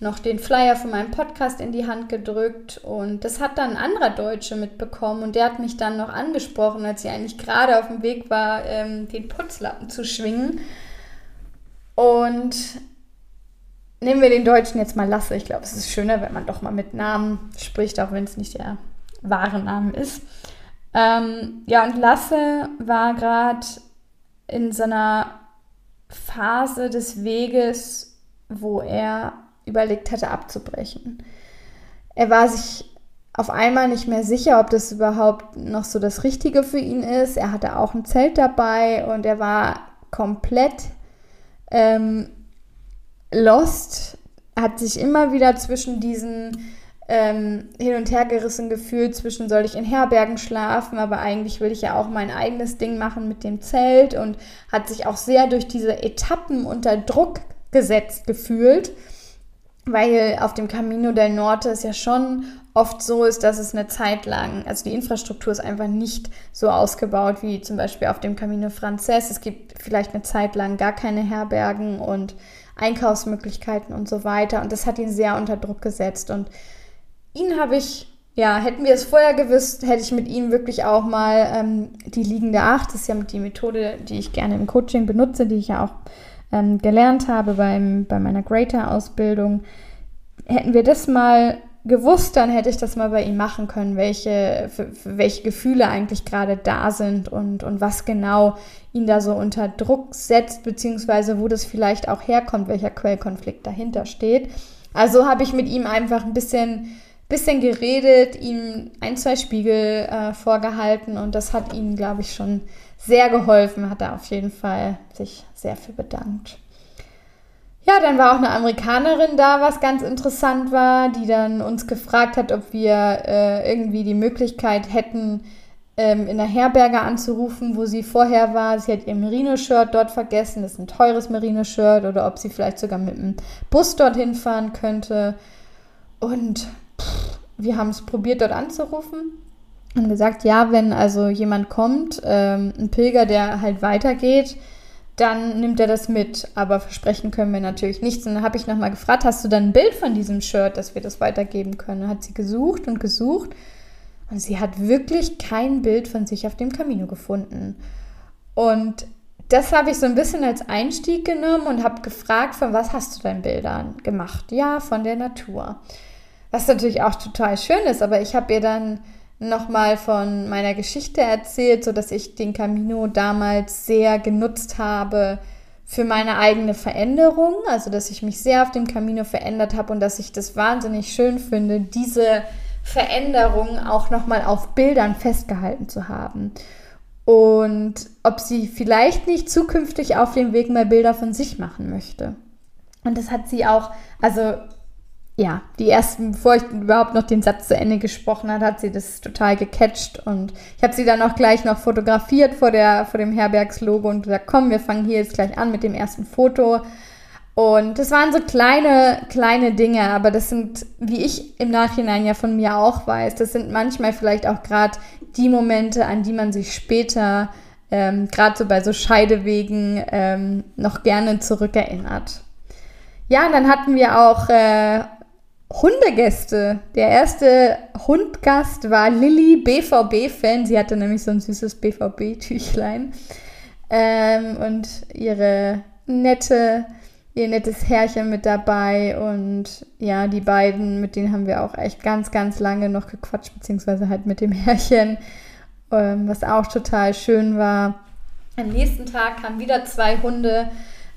noch den Flyer von meinem Podcast in die Hand gedrückt und das hat dann ein anderer Deutsche mitbekommen und der hat mich dann noch angesprochen, als sie eigentlich gerade auf dem Weg war, ähm, den Putzlappen zu schwingen. Und nehmen wir den Deutschen jetzt mal Lasse. Ich glaube, es ist schöner, wenn man doch mal mit Namen spricht, auch wenn es nicht der wahre Name ist. Ähm, ja, und Lasse war gerade in so Phase des Weges, wo er überlegt hatte abzubrechen. Er war sich auf einmal nicht mehr sicher, ob das überhaupt noch so das Richtige für ihn ist. Er hatte auch ein Zelt dabei und er war komplett ähm, lost, hat sich immer wieder zwischen diesen ähm, hin und her gerissen gefühlt, zwischen soll ich in Herbergen schlafen, aber eigentlich will ich ja auch mein eigenes Ding machen mit dem Zelt und hat sich auch sehr durch diese Etappen unter Druck gesetzt gefühlt weil auf dem Camino del Norte es ja schon oft so ist, dass es eine Zeit lang, also die Infrastruktur ist einfach nicht so ausgebaut wie zum Beispiel auf dem Camino Frances. Es gibt vielleicht eine Zeit lang gar keine Herbergen und Einkaufsmöglichkeiten und so weiter. Und das hat ihn sehr unter Druck gesetzt. Und ihn habe ich, ja, hätten wir es vorher gewusst, hätte ich mit ihm wirklich auch mal ähm, die liegende Acht, das ist ja die Methode, die ich gerne im Coaching benutze, die ich ja auch ähm, gelernt habe beim, bei meiner Greater-Ausbildung. Hätten wir das mal gewusst, dann hätte ich das mal bei ihm machen können, welche, für, für welche Gefühle eigentlich gerade da sind und, und was genau ihn da so unter Druck setzt, beziehungsweise wo das vielleicht auch herkommt, welcher Quellkonflikt dahinter steht. Also habe ich mit ihm einfach ein bisschen, bisschen geredet, ihm ein, zwei Spiegel äh, vorgehalten und das hat ihm, glaube ich, schon sehr geholfen, hat er auf jeden Fall sich sehr für bedankt. Ja, dann war auch eine Amerikanerin da, was ganz interessant war, die dann uns gefragt hat, ob wir äh, irgendwie die Möglichkeit hätten, ähm, in der Herberge anzurufen, wo sie vorher war. Sie hat ihr Merino-Shirt dort vergessen, das ist ein teures Merino-Shirt, oder ob sie vielleicht sogar mit dem Bus dorthin fahren könnte. Und pff, wir haben es probiert, dort anzurufen und gesagt, ja, wenn also jemand kommt, ähm, ein Pilger, der halt weitergeht, dann nimmt er das mit. Aber versprechen können wir natürlich nichts. Und dann habe ich nochmal gefragt, hast du dann ein Bild von diesem Shirt, dass wir das weitergeben können? Hat sie gesucht und gesucht. Und sie hat wirklich kein Bild von sich auf dem Camino gefunden. Und das habe ich so ein bisschen als Einstieg genommen und habe gefragt, von was hast du dein Bildern gemacht? Ja, von der Natur. Was natürlich auch total schön ist, aber ich habe ihr dann nochmal von meiner Geschichte erzählt, so dass ich den Camino damals sehr genutzt habe für meine eigene Veränderung, also dass ich mich sehr auf dem Camino verändert habe und dass ich das wahnsinnig schön finde, diese Veränderung auch nochmal auf Bildern festgehalten zu haben. Und ob sie vielleicht nicht zukünftig auf dem Weg mal Bilder von sich machen möchte. Und das hat sie auch, also ja, die ersten, bevor ich überhaupt noch den Satz zu Ende gesprochen hat, hat sie das total gecatcht und ich habe sie dann auch gleich noch fotografiert vor, der, vor dem Herbergslogo und gesagt, komm, wir fangen hier jetzt gleich an mit dem ersten Foto. Und das waren so kleine, kleine Dinge, aber das sind, wie ich im Nachhinein ja von mir auch weiß, das sind manchmal vielleicht auch gerade die Momente, an die man sich später, ähm, gerade so bei so Scheidewegen, ähm, noch gerne zurückerinnert. Ja, und dann hatten wir auch äh, Hundegäste. Der erste Hundgast war Lilly, BVB-Fan. Sie hatte nämlich so ein süßes BVB-Tüchlein. Ähm, und ihre nette, ihr nettes Herrchen mit dabei. Und ja, die beiden, mit denen haben wir auch echt ganz, ganz lange noch gequatscht, beziehungsweise halt mit dem Herrchen, ähm, was auch total schön war. Am nächsten Tag kamen wieder zwei Hunde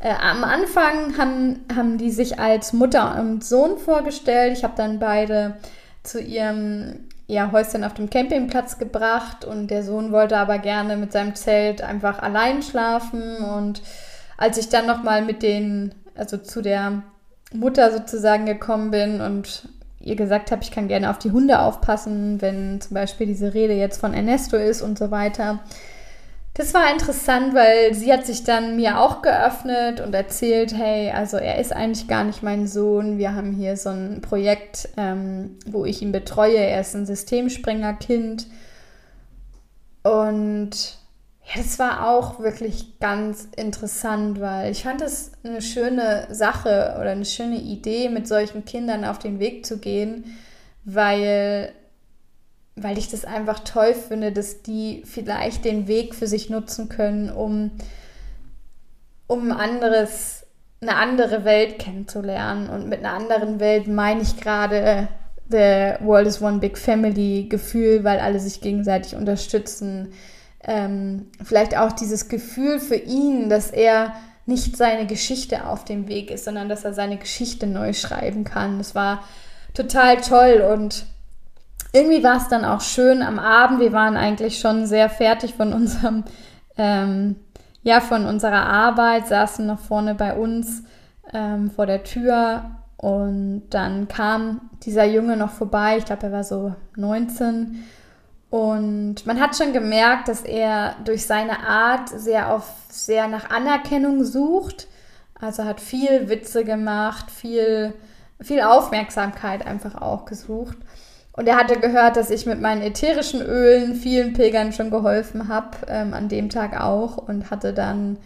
äh, am Anfang haben, haben die sich als Mutter und Sohn vorgestellt. Ich habe dann beide zu ihrem ja, Häuschen auf dem Campingplatz gebracht und der Sohn wollte aber gerne mit seinem Zelt einfach allein schlafen. Und als ich dann nochmal mit den, also zu der Mutter sozusagen gekommen bin und ihr gesagt habe, ich kann gerne auf die Hunde aufpassen, wenn zum Beispiel diese Rede jetzt von Ernesto ist und so weiter, das war interessant, weil sie hat sich dann mir auch geöffnet und erzählt, hey, also er ist eigentlich gar nicht mein Sohn. Wir haben hier so ein Projekt, ähm, wo ich ihn betreue. Er ist ein Systemspringerkind. Und ja, das war auch wirklich ganz interessant, weil ich fand es eine schöne Sache oder eine schöne Idee, mit solchen Kindern auf den Weg zu gehen, weil weil ich das einfach toll finde, dass die vielleicht den Weg für sich nutzen können, um, um anderes, eine andere Welt kennenzulernen. Und mit einer anderen Welt meine ich gerade The World is One Big Family Gefühl, weil alle sich gegenseitig unterstützen. Ähm, vielleicht auch dieses Gefühl für ihn, dass er nicht seine Geschichte auf dem Weg ist, sondern dass er seine Geschichte neu schreiben kann. Das war total toll und irgendwie war es dann auch schön am Abend. Wir waren eigentlich schon sehr fertig von unserem, ähm, ja, von unserer Arbeit, saßen noch vorne bei uns ähm, vor der Tür und dann kam dieser Junge noch vorbei. Ich glaube, er war so 19. Und man hat schon gemerkt, dass er durch seine Art sehr auf sehr nach Anerkennung sucht. Also hat viel Witze gemacht, viel, viel Aufmerksamkeit einfach auch gesucht. Und er hatte gehört, dass ich mit meinen ätherischen Ölen vielen Pilgern schon geholfen habe, ähm, an dem Tag auch, und hatte dann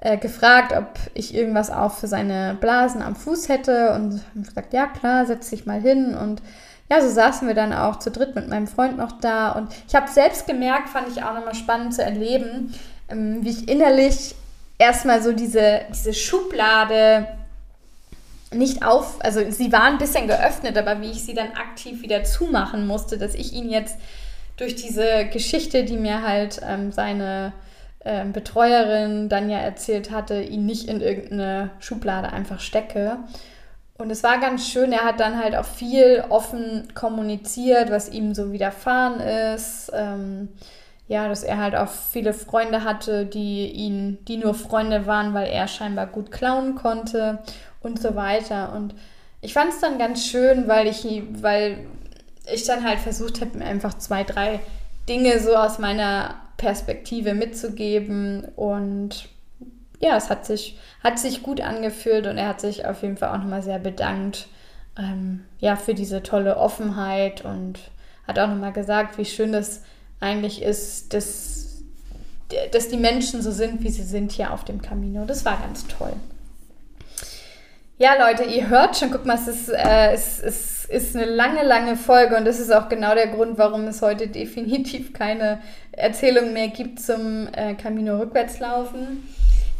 äh, gefragt, ob ich irgendwas auch für seine Blasen am Fuß hätte und gesagt, ja klar, setz dich mal hin. Und ja, so saßen wir dann auch zu dritt mit meinem Freund noch da. Und ich habe selbst gemerkt, fand ich auch nochmal spannend zu erleben, ähm, wie ich innerlich erstmal so diese, diese Schublade nicht auf, also sie war ein bisschen geöffnet, aber wie ich sie dann aktiv wieder zumachen musste, dass ich ihn jetzt durch diese Geschichte, die mir halt ähm, seine ähm, Betreuerin dann ja erzählt hatte, ihn nicht in irgendeine Schublade einfach stecke. Und es war ganz schön, er hat dann halt auch viel offen kommuniziert, was ihm so widerfahren ist. Ähm, ja, dass er halt auch viele Freunde hatte, die ihn, die nur Freunde waren, weil er scheinbar gut klauen konnte und so weiter. Und ich fand es dann ganz schön, weil ich, weil ich dann halt versucht habe, mir einfach zwei, drei Dinge so aus meiner Perspektive mitzugeben. Und ja, es hat sich, hat sich gut angefühlt und er hat sich auf jeden Fall auch nochmal sehr bedankt ähm, ja, für diese tolle Offenheit und hat auch nochmal gesagt, wie schön das eigentlich ist, dass, dass die Menschen so sind, wie sie sind hier auf dem Camino. Das war ganz toll. Ja, Leute, ihr hört schon, guck mal, es ist, äh, es, es ist eine lange, lange Folge und das ist auch genau der Grund, warum es heute definitiv keine Erzählung mehr gibt zum äh, Camino Rückwärtslaufen.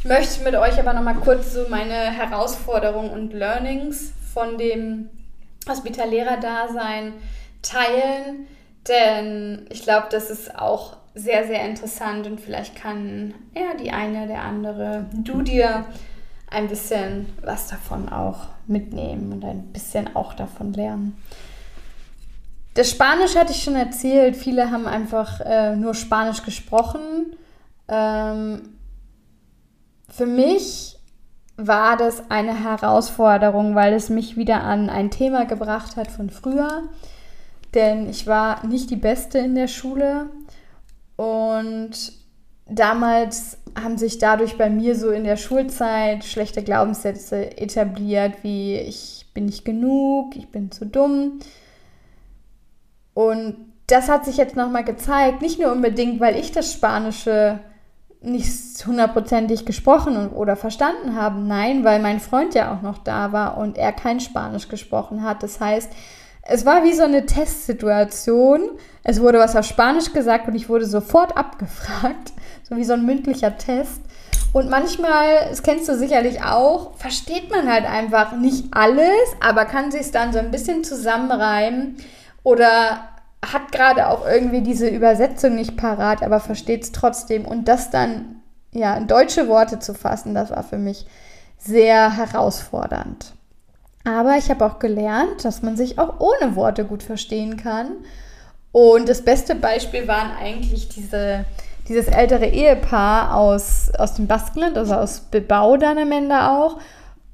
Ich möchte mit euch aber nochmal kurz so meine Herausforderungen und Learnings von dem Hospitalehrer-Dasein teilen, denn ich glaube, das ist auch sehr, sehr interessant und vielleicht kann ja die eine oder andere, du dir ein bisschen was davon auch mitnehmen und ein bisschen auch davon lernen. Das Spanisch hatte ich schon erzählt. Viele haben einfach äh, nur Spanisch gesprochen. Ähm, für mich war das eine Herausforderung, weil es mich wieder an ein Thema gebracht hat von früher. Denn ich war nicht die Beste in der Schule und damals haben sich dadurch bei mir so in der Schulzeit schlechte Glaubenssätze etabliert, wie ich bin nicht genug, ich bin zu dumm. Und das hat sich jetzt nochmal gezeigt, nicht nur unbedingt, weil ich das Spanische nicht hundertprozentig gesprochen oder verstanden habe. Nein, weil mein Freund ja auch noch da war und er kein Spanisch gesprochen hat. Das heißt, es war wie so eine Testsituation. Es wurde was auf Spanisch gesagt und ich wurde sofort abgefragt, so wie so ein mündlicher Test. Und manchmal, das kennst du sicherlich auch, versteht man halt einfach nicht alles, aber kann sich dann so ein bisschen zusammenreimen oder hat gerade auch irgendwie diese Übersetzung nicht parat, aber versteht es trotzdem. Und das dann ja in deutsche Worte zu fassen, das war für mich sehr herausfordernd. Aber ich habe auch gelernt, dass man sich auch ohne Worte gut verstehen kann. Und das beste Beispiel waren eigentlich diese, dieses ältere Ehepaar aus, aus dem Baskenland, also aus Bilbao dann am Ende auch.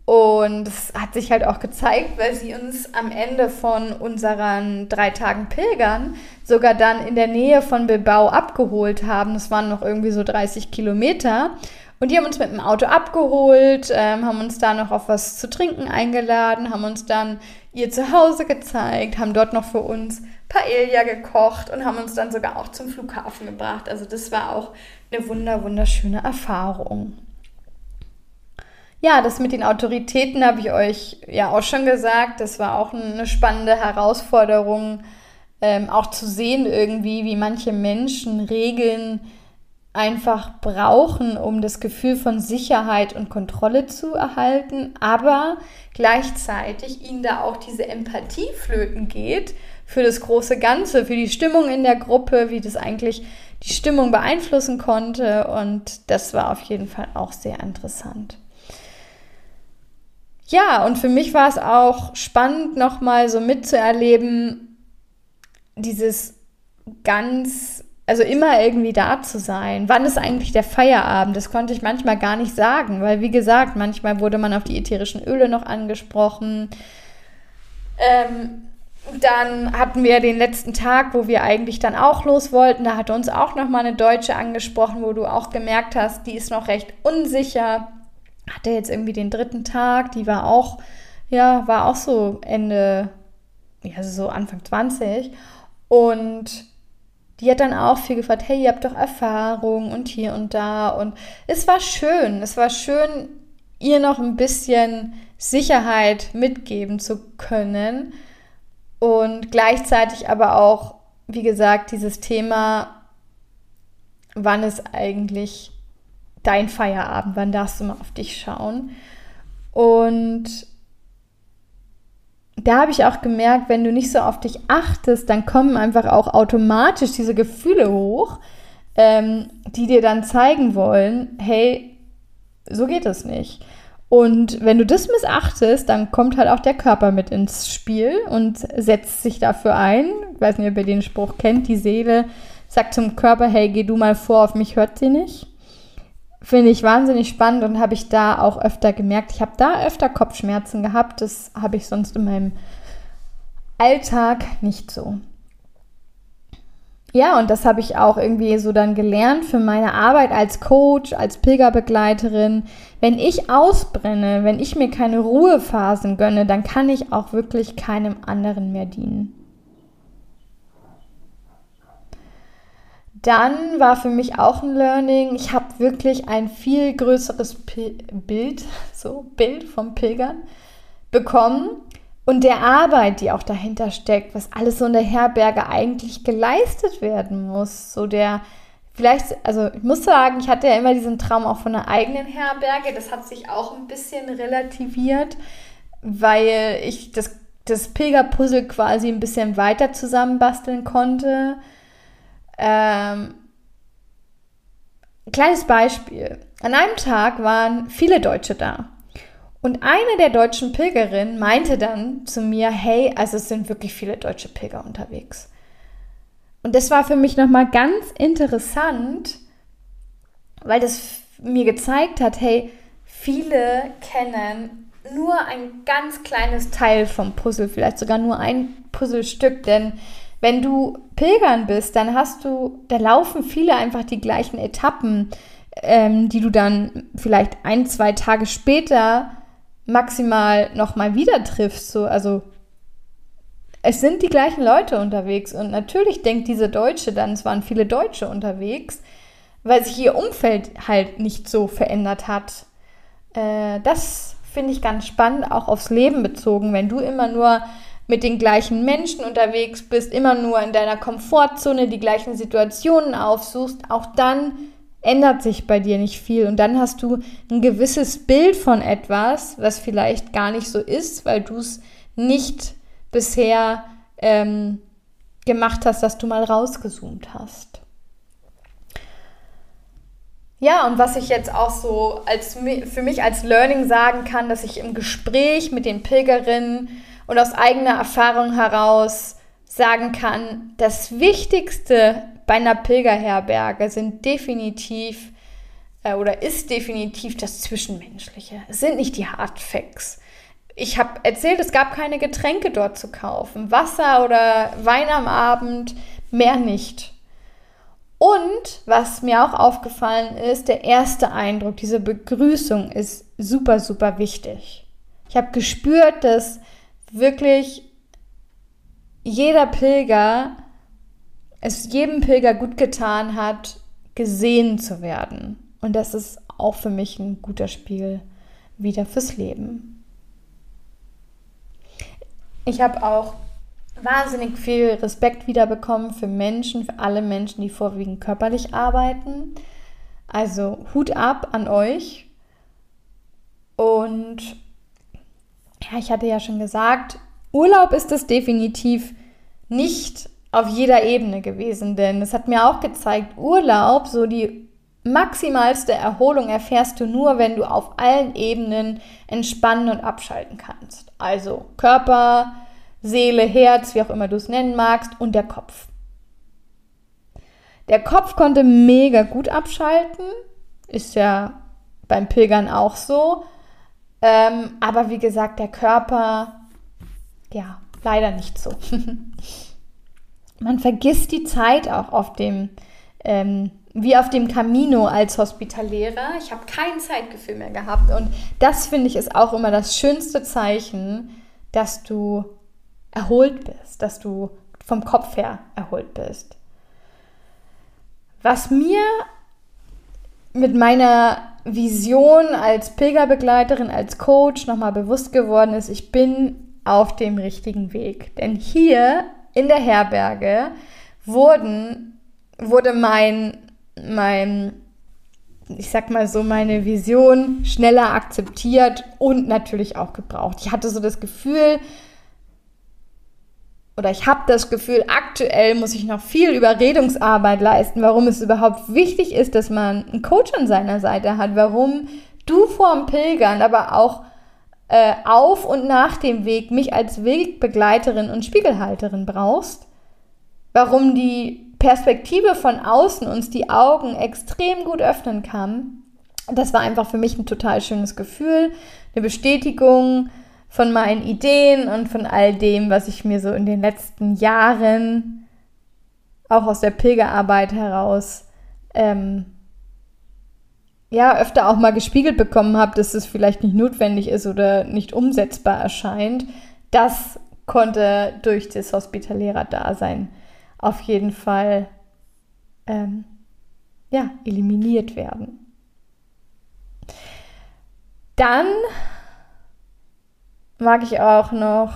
Und es hat sich halt auch gezeigt, weil sie uns am Ende von unseren drei Tagen Pilgern sogar dann in der Nähe von Bilbao abgeholt haben. Das waren noch irgendwie so 30 Kilometer. Und die haben uns mit dem Auto abgeholt, ähm, haben uns da noch auf was zu trinken eingeladen, haben uns dann ihr Zuhause gezeigt, haben dort noch für uns Paella gekocht und haben uns dann sogar auch zum Flughafen gebracht. Also das war auch eine wunder, wunderschöne Erfahrung. Ja, das mit den Autoritäten habe ich euch ja auch schon gesagt. Das war auch eine spannende Herausforderung, ähm, auch zu sehen irgendwie, wie manche Menschen Regeln einfach brauchen, um das Gefühl von Sicherheit und Kontrolle zu erhalten, aber gleichzeitig ihnen da auch diese Empathie flöten geht für das große Ganze, für die Stimmung in der Gruppe, wie das eigentlich die Stimmung beeinflussen konnte und das war auf jeden Fall auch sehr interessant. Ja, und für mich war es auch spannend, nochmal so mitzuerleben, dieses ganz also immer irgendwie da zu sein. Wann ist eigentlich der Feierabend? Das konnte ich manchmal gar nicht sagen, weil wie gesagt, manchmal wurde man auf die ätherischen Öle noch angesprochen. Ähm, dann hatten wir den letzten Tag, wo wir eigentlich dann auch los wollten. Da hatte uns auch noch mal eine Deutsche angesprochen, wo du auch gemerkt hast, die ist noch recht unsicher. Hatte jetzt irgendwie den dritten Tag, die war auch, ja, war auch so Ende, ja, so Anfang 20. Und die hat dann auch viel gefragt, hey, ihr habt doch Erfahrung und hier und da. Und es war schön, es war schön, ihr noch ein bisschen Sicherheit mitgeben zu können. Und gleichzeitig aber auch, wie gesagt, dieses Thema, wann ist eigentlich dein Feierabend, wann darfst du mal auf dich schauen. Und da habe ich auch gemerkt, wenn du nicht so auf dich achtest, dann kommen einfach auch automatisch diese Gefühle hoch, ähm, die dir dann zeigen wollen, hey, so geht es nicht. Und wenn du das missachtest, dann kommt halt auch der Körper mit ins Spiel und setzt sich dafür ein. Ich weiß nicht, ob ihr den Spruch kennt, die Seele sagt zum Körper, hey, geh du mal vor, auf mich hört sie nicht. Finde ich wahnsinnig spannend und habe ich da auch öfter gemerkt. Ich habe da öfter Kopfschmerzen gehabt. Das habe ich sonst in meinem Alltag nicht so. Ja, und das habe ich auch irgendwie so dann gelernt für meine Arbeit als Coach, als Pilgerbegleiterin. Wenn ich ausbrenne, wenn ich mir keine Ruhephasen gönne, dann kann ich auch wirklich keinem anderen mehr dienen. Dann war für mich auch ein Learning. Ich habe wirklich ein viel größeres Pil Bild, so Bild vom Pilgern bekommen und der Arbeit, die auch dahinter steckt, was alles so in der Herberge eigentlich geleistet werden muss. So der, vielleicht, also ich muss sagen, ich hatte ja immer diesen Traum auch von einer eigenen Herberge. Das hat sich auch ein bisschen relativiert, weil ich das das Pilgerpuzzle quasi ein bisschen weiter zusammenbasteln konnte. Ähm, kleines Beispiel. An einem Tag waren viele Deutsche da. Und eine der deutschen Pilgerinnen meinte dann zu mir, hey, also es sind wirklich viele deutsche Pilger unterwegs. Und das war für mich nochmal ganz interessant, weil das mir gezeigt hat, hey, viele kennen nur ein ganz kleines Teil vom Puzzle, vielleicht sogar nur ein Puzzlestück, denn wenn du Pilgern bist, dann hast du, da laufen viele einfach die gleichen Etappen, ähm, die du dann vielleicht ein, zwei Tage später maximal nochmal wieder triffst. So, also es sind die gleichen Leute unterwegs und natürlich denkt diese Deutsche dann, es waren viele Deutsche unterwegs, weil sich ihr Umfeld halt nicht so verändert hat. Äh, das finde ich ganz spannend, auch aufs Leben bezogen. Wenn du immer nur mit den gleichen Menschen unterwegs bist, immer nur in deiner Komfortzone die gleichen Situationen aufsuchst, auch dann ändert sich bei dir nicht viel. Und dann hast du ein gewisses Bild von etwas, was vielleicht gar nicht so ist, weil du es nicht bisher ähm, gemacht hast, dass du mal rausgezoomt hast. Ja, und was ich jetzt auch so als, für mich als Learning sagen kann, dass ich im Gespräch mit den Pilgerinnen und aus eigener Erfahrung heraus sagen kann, das Wichtigste bei einer Pilgerherberge sind definitiv äh, oder ist definitiv das Zwischenmenschliche. Es sind nicht die Hardfacts. Ich habe erzählt, es gab keine Getränke dort zu kaufen. Wasser oder Wein am Abend, mehr nicht. Und was mir auch aufgefallen ist, der erste Eindruck, diese Begrüßung ist super, super wichtig. Ich habe gespürt, dass wirklich jeder Pilger, es jedem Pilger gut getan hat, gesehen zu werden. Und das ist auch für mich ein guter Spiegel wieder fürs Leben. Ich habe auch wahnsinnig viel Respekt wiederbekommen für Menschen, für alle Menschen, die vorwiegend körperlich arbeiten. Also Hut ab an euch. Und ja, ich hatte ja schon gesagt, Urlaub ist es definitiv nicht auf jeder Ebene gewesen, denn es hat mir auch gezeigt, Urlaub, so die maximalste Erholung erfährst du nur, wenn du auf allen Ebenen entspannen und abschalten kannst. Also Körper, Seele, Herz, wie auch immer du es nennen magst, und der Kopf. Der Kopf konnte mega gut abschalten, ist ja beim Pilgern auch so. Ähm, aber wie gesagt, der Körper, ja, leider nicht so. Man vergisst die Zeit auch auf dem, ähm, wie auf dem Camino als Hospitalärer. Ich habe kein Zeitgefühl mehr gehabt. Und das finde ich ist auch immer das schönste Zeichen, dass du erholt bist, dass du vom Kopf her erholt bist. Was mir mit meiner Vision als Pilgerbegleiterin, als Coach nochmal bewusst geworden ist, ich bin auf dem richtigen Weg. Denn hier in der Herberge wurden, wurde mein, mein, ich sag mal so, meine Vision schneller akzeptiert und natürlich auch gebraucht. Ich hatte so das Gefühl, oder ich habe das Gefühl, aktuell muss ich noch viel Überredungsarbeit leisten, warum es überhaupt wichtig ist, dass man einen Coach an seiner Seite hat, warum du vorm Pilgern, aber auch äh, auf und nach dem Weg mich als Wegbegleiterin und Spiegelhalterin brauchst, warum die Perspektive von außen uns die Augen extrem gut öffnen kann. Das war einfach für mich ein total schönes Gefühl, eine Bestätigung, von meinen Ideen und von all dem, was ich mir so in den letzten Jahren auch aus der Pilgerarbeit heraus ähm, ja öfter auch mal gespiegelt bekommen habe, dass es vielleicht nicht notwendig ist oder nicht umsetzbar erscheint. Das konnte durch das Hospitalärer-Dasein auf jeden Fall ähm, ja, eliminiert werden. Dann mag ich auch noch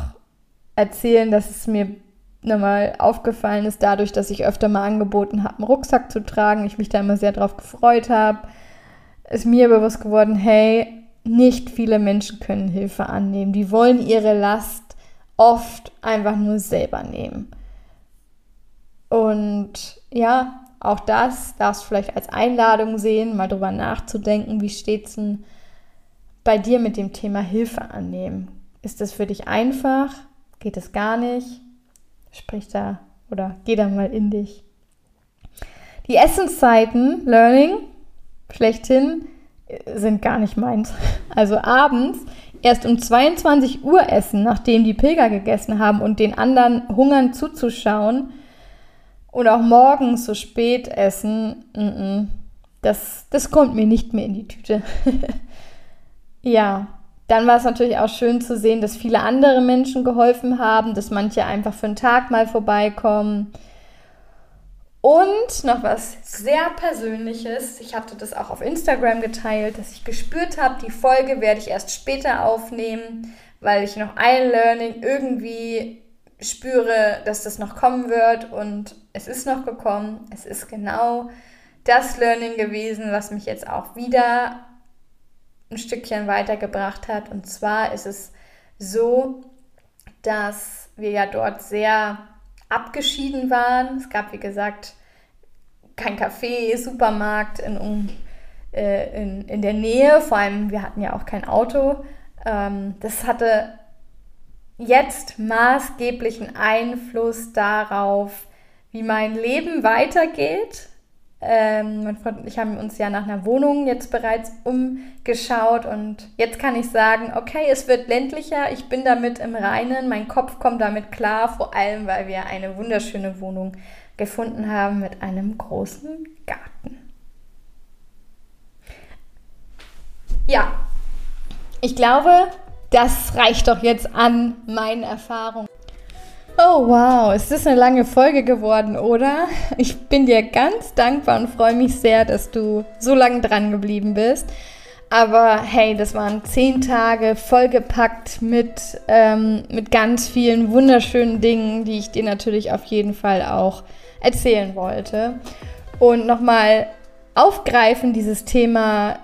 erzählen, dass es mir nochmal aufgefallen ist, dadurch, dass ich öfter mal angeboten habe, einen Rucksack zu tragen, ich mich da immer sehr drauf gefreut habe, ist mir bewusst geworden, hey, nicht viele Menschen können Hilfe annehmen. Die wollen ihre Last oft einfach nur selber nehmen. Und ja, auch das darfst du vielleicht als Einladung sehen, mal drüber nachzudenken, wie steht es denn bei dir mit dem Thema Hilfe annehmen? Ist das für dich einfach? Geht es gar nicht? Sprich da oder geh da mal in dich. Die Essenszeiten, Learning, schlechthin, sind gar nicht meins. Also abends erst um 22 Uhr essen, nachdem die Pilger gegessen haben und den anderen hungern zuzuschauen oder auch morgens so spät essen, das, das kommt mir nicht mehr in die Tüte. ja, dann war es natürlich auch schön zu sehen, dass viele andere Menschen geholfen haben, dass manche einfach für einen Tag mal vorbeikommen. Und noch was sehr Persönliches. Ich hatte das auch auf Instagram geteilt, dass ich gespürt habe, die Folge werde ich erst später aufnehmen, weil ich noch ein Learning irgendwie spüre, dass das noch kommen wird. Und es ist noch gekommen. Es ist genau das Learning gewesen, was mich jetzt auch wieder ein Stückchen weitergebracht hat. Und zwar ist es so, dass wir ja dort sehr abgeschieden waren. Es gab, wie gesagt, kein Café, Supermarkt in, äh, in, in der Nähe. Vor allem, wir hatten ja auch kein Auto. Ähm, das hatte jetzt maßgeblichen Einfluss darauf, wie mein Leben weitergeht. Ähm, mein Freund und ich haben uns ja nach einer Wohnung jetzt bereits umgeschaut und jetzt kann ich sagen, okay, es wird ländlicher, ich bin damit im Reinen, mein Kopf kommt damit klar, vor allem weil wir eine wunderschöne Wohnung gefunden haben mit einem großen Garten. Ja, ich glaube, das reicht doch jetzt an meinen Erfahrungen. Oh wow, ist das eine lange Folge geworden, oder? Ich bin dir ganz dankbar und freue mich sehr, dass du so lange dran geblieben bist. Aber hey, das waren zehn Tage vollgepackt mit, ähm, mit ganz vielen wunderschönen Dingen, die ich dir natürlich auf jeden Fall auch erzählen wollte. Und nochmal aufgreifen dieses Thema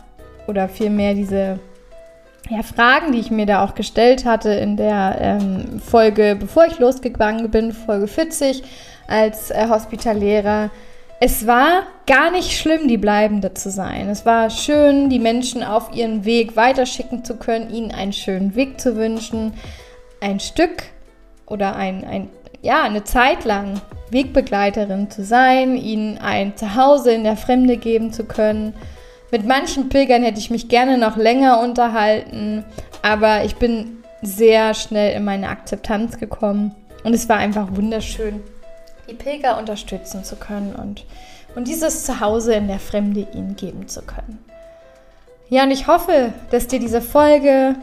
oder vielmehr diese ja, Fragen, die ich mir da auch gestellt hatte in der ähm, Folge, bevor ich losgegangen bin, Folge 40 als äh, Hospitalärer. Es war gar nicht schlimm, die Bleibende zu sein. Es war schön, die Menschen auf ihren Weg weiterschicken zu können, ihnen einen schönen Weg zu wünschen, ein Stück oder ein, ein ja, eine Zeit lang Wegbegleiterin zu sein, ihnen ein Zuhause in der Fremde geben zu können mit manchen Pilgern hätte ich mich gerne noch länger unterhalten, aber ich bin sehr schnell in meine Akzeptanz gekommen und es war einfach wunderschön, die Pilger unterstützen zu können und, und dieses Zuhause in der Fremde ihnen geben zu können. Ja, und ich hoffe, dass dir diese Folge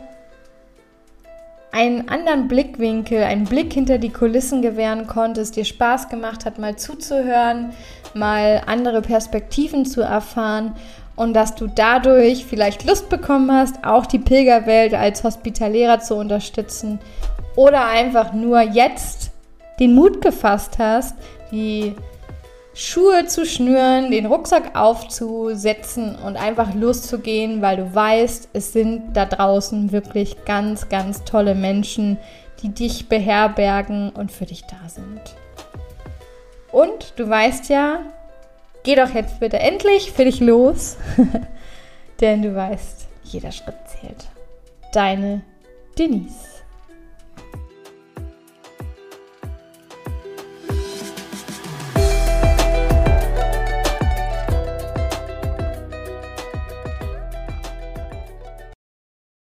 einen anderen Blickwinkel, einen Blick hinter die Kulissen gewähren konnte, es dir Spaß gemacht hat, mal zuzuhören, mal andere Perspektiven zu erfahren und dass du dadurch vielleicht Lust bekommen hast, auch die Pilgerwelt als Hospitalärer zu unterstützen oder einfach nur jetzt den Mut gefasst hast, die Schuhe zu schnüren, den Rucksack aufzusetzen und einfach loszugehen, weil du weißt, es sind da draußen wirklich ganz, ganz tolle Menschen, die dich beherbergen und für dich da sind. Und du weißt ja, Geh doch jetzt bitte endlich für dich los, denn du weißt, jeder Schritt zählt. Deine Denise.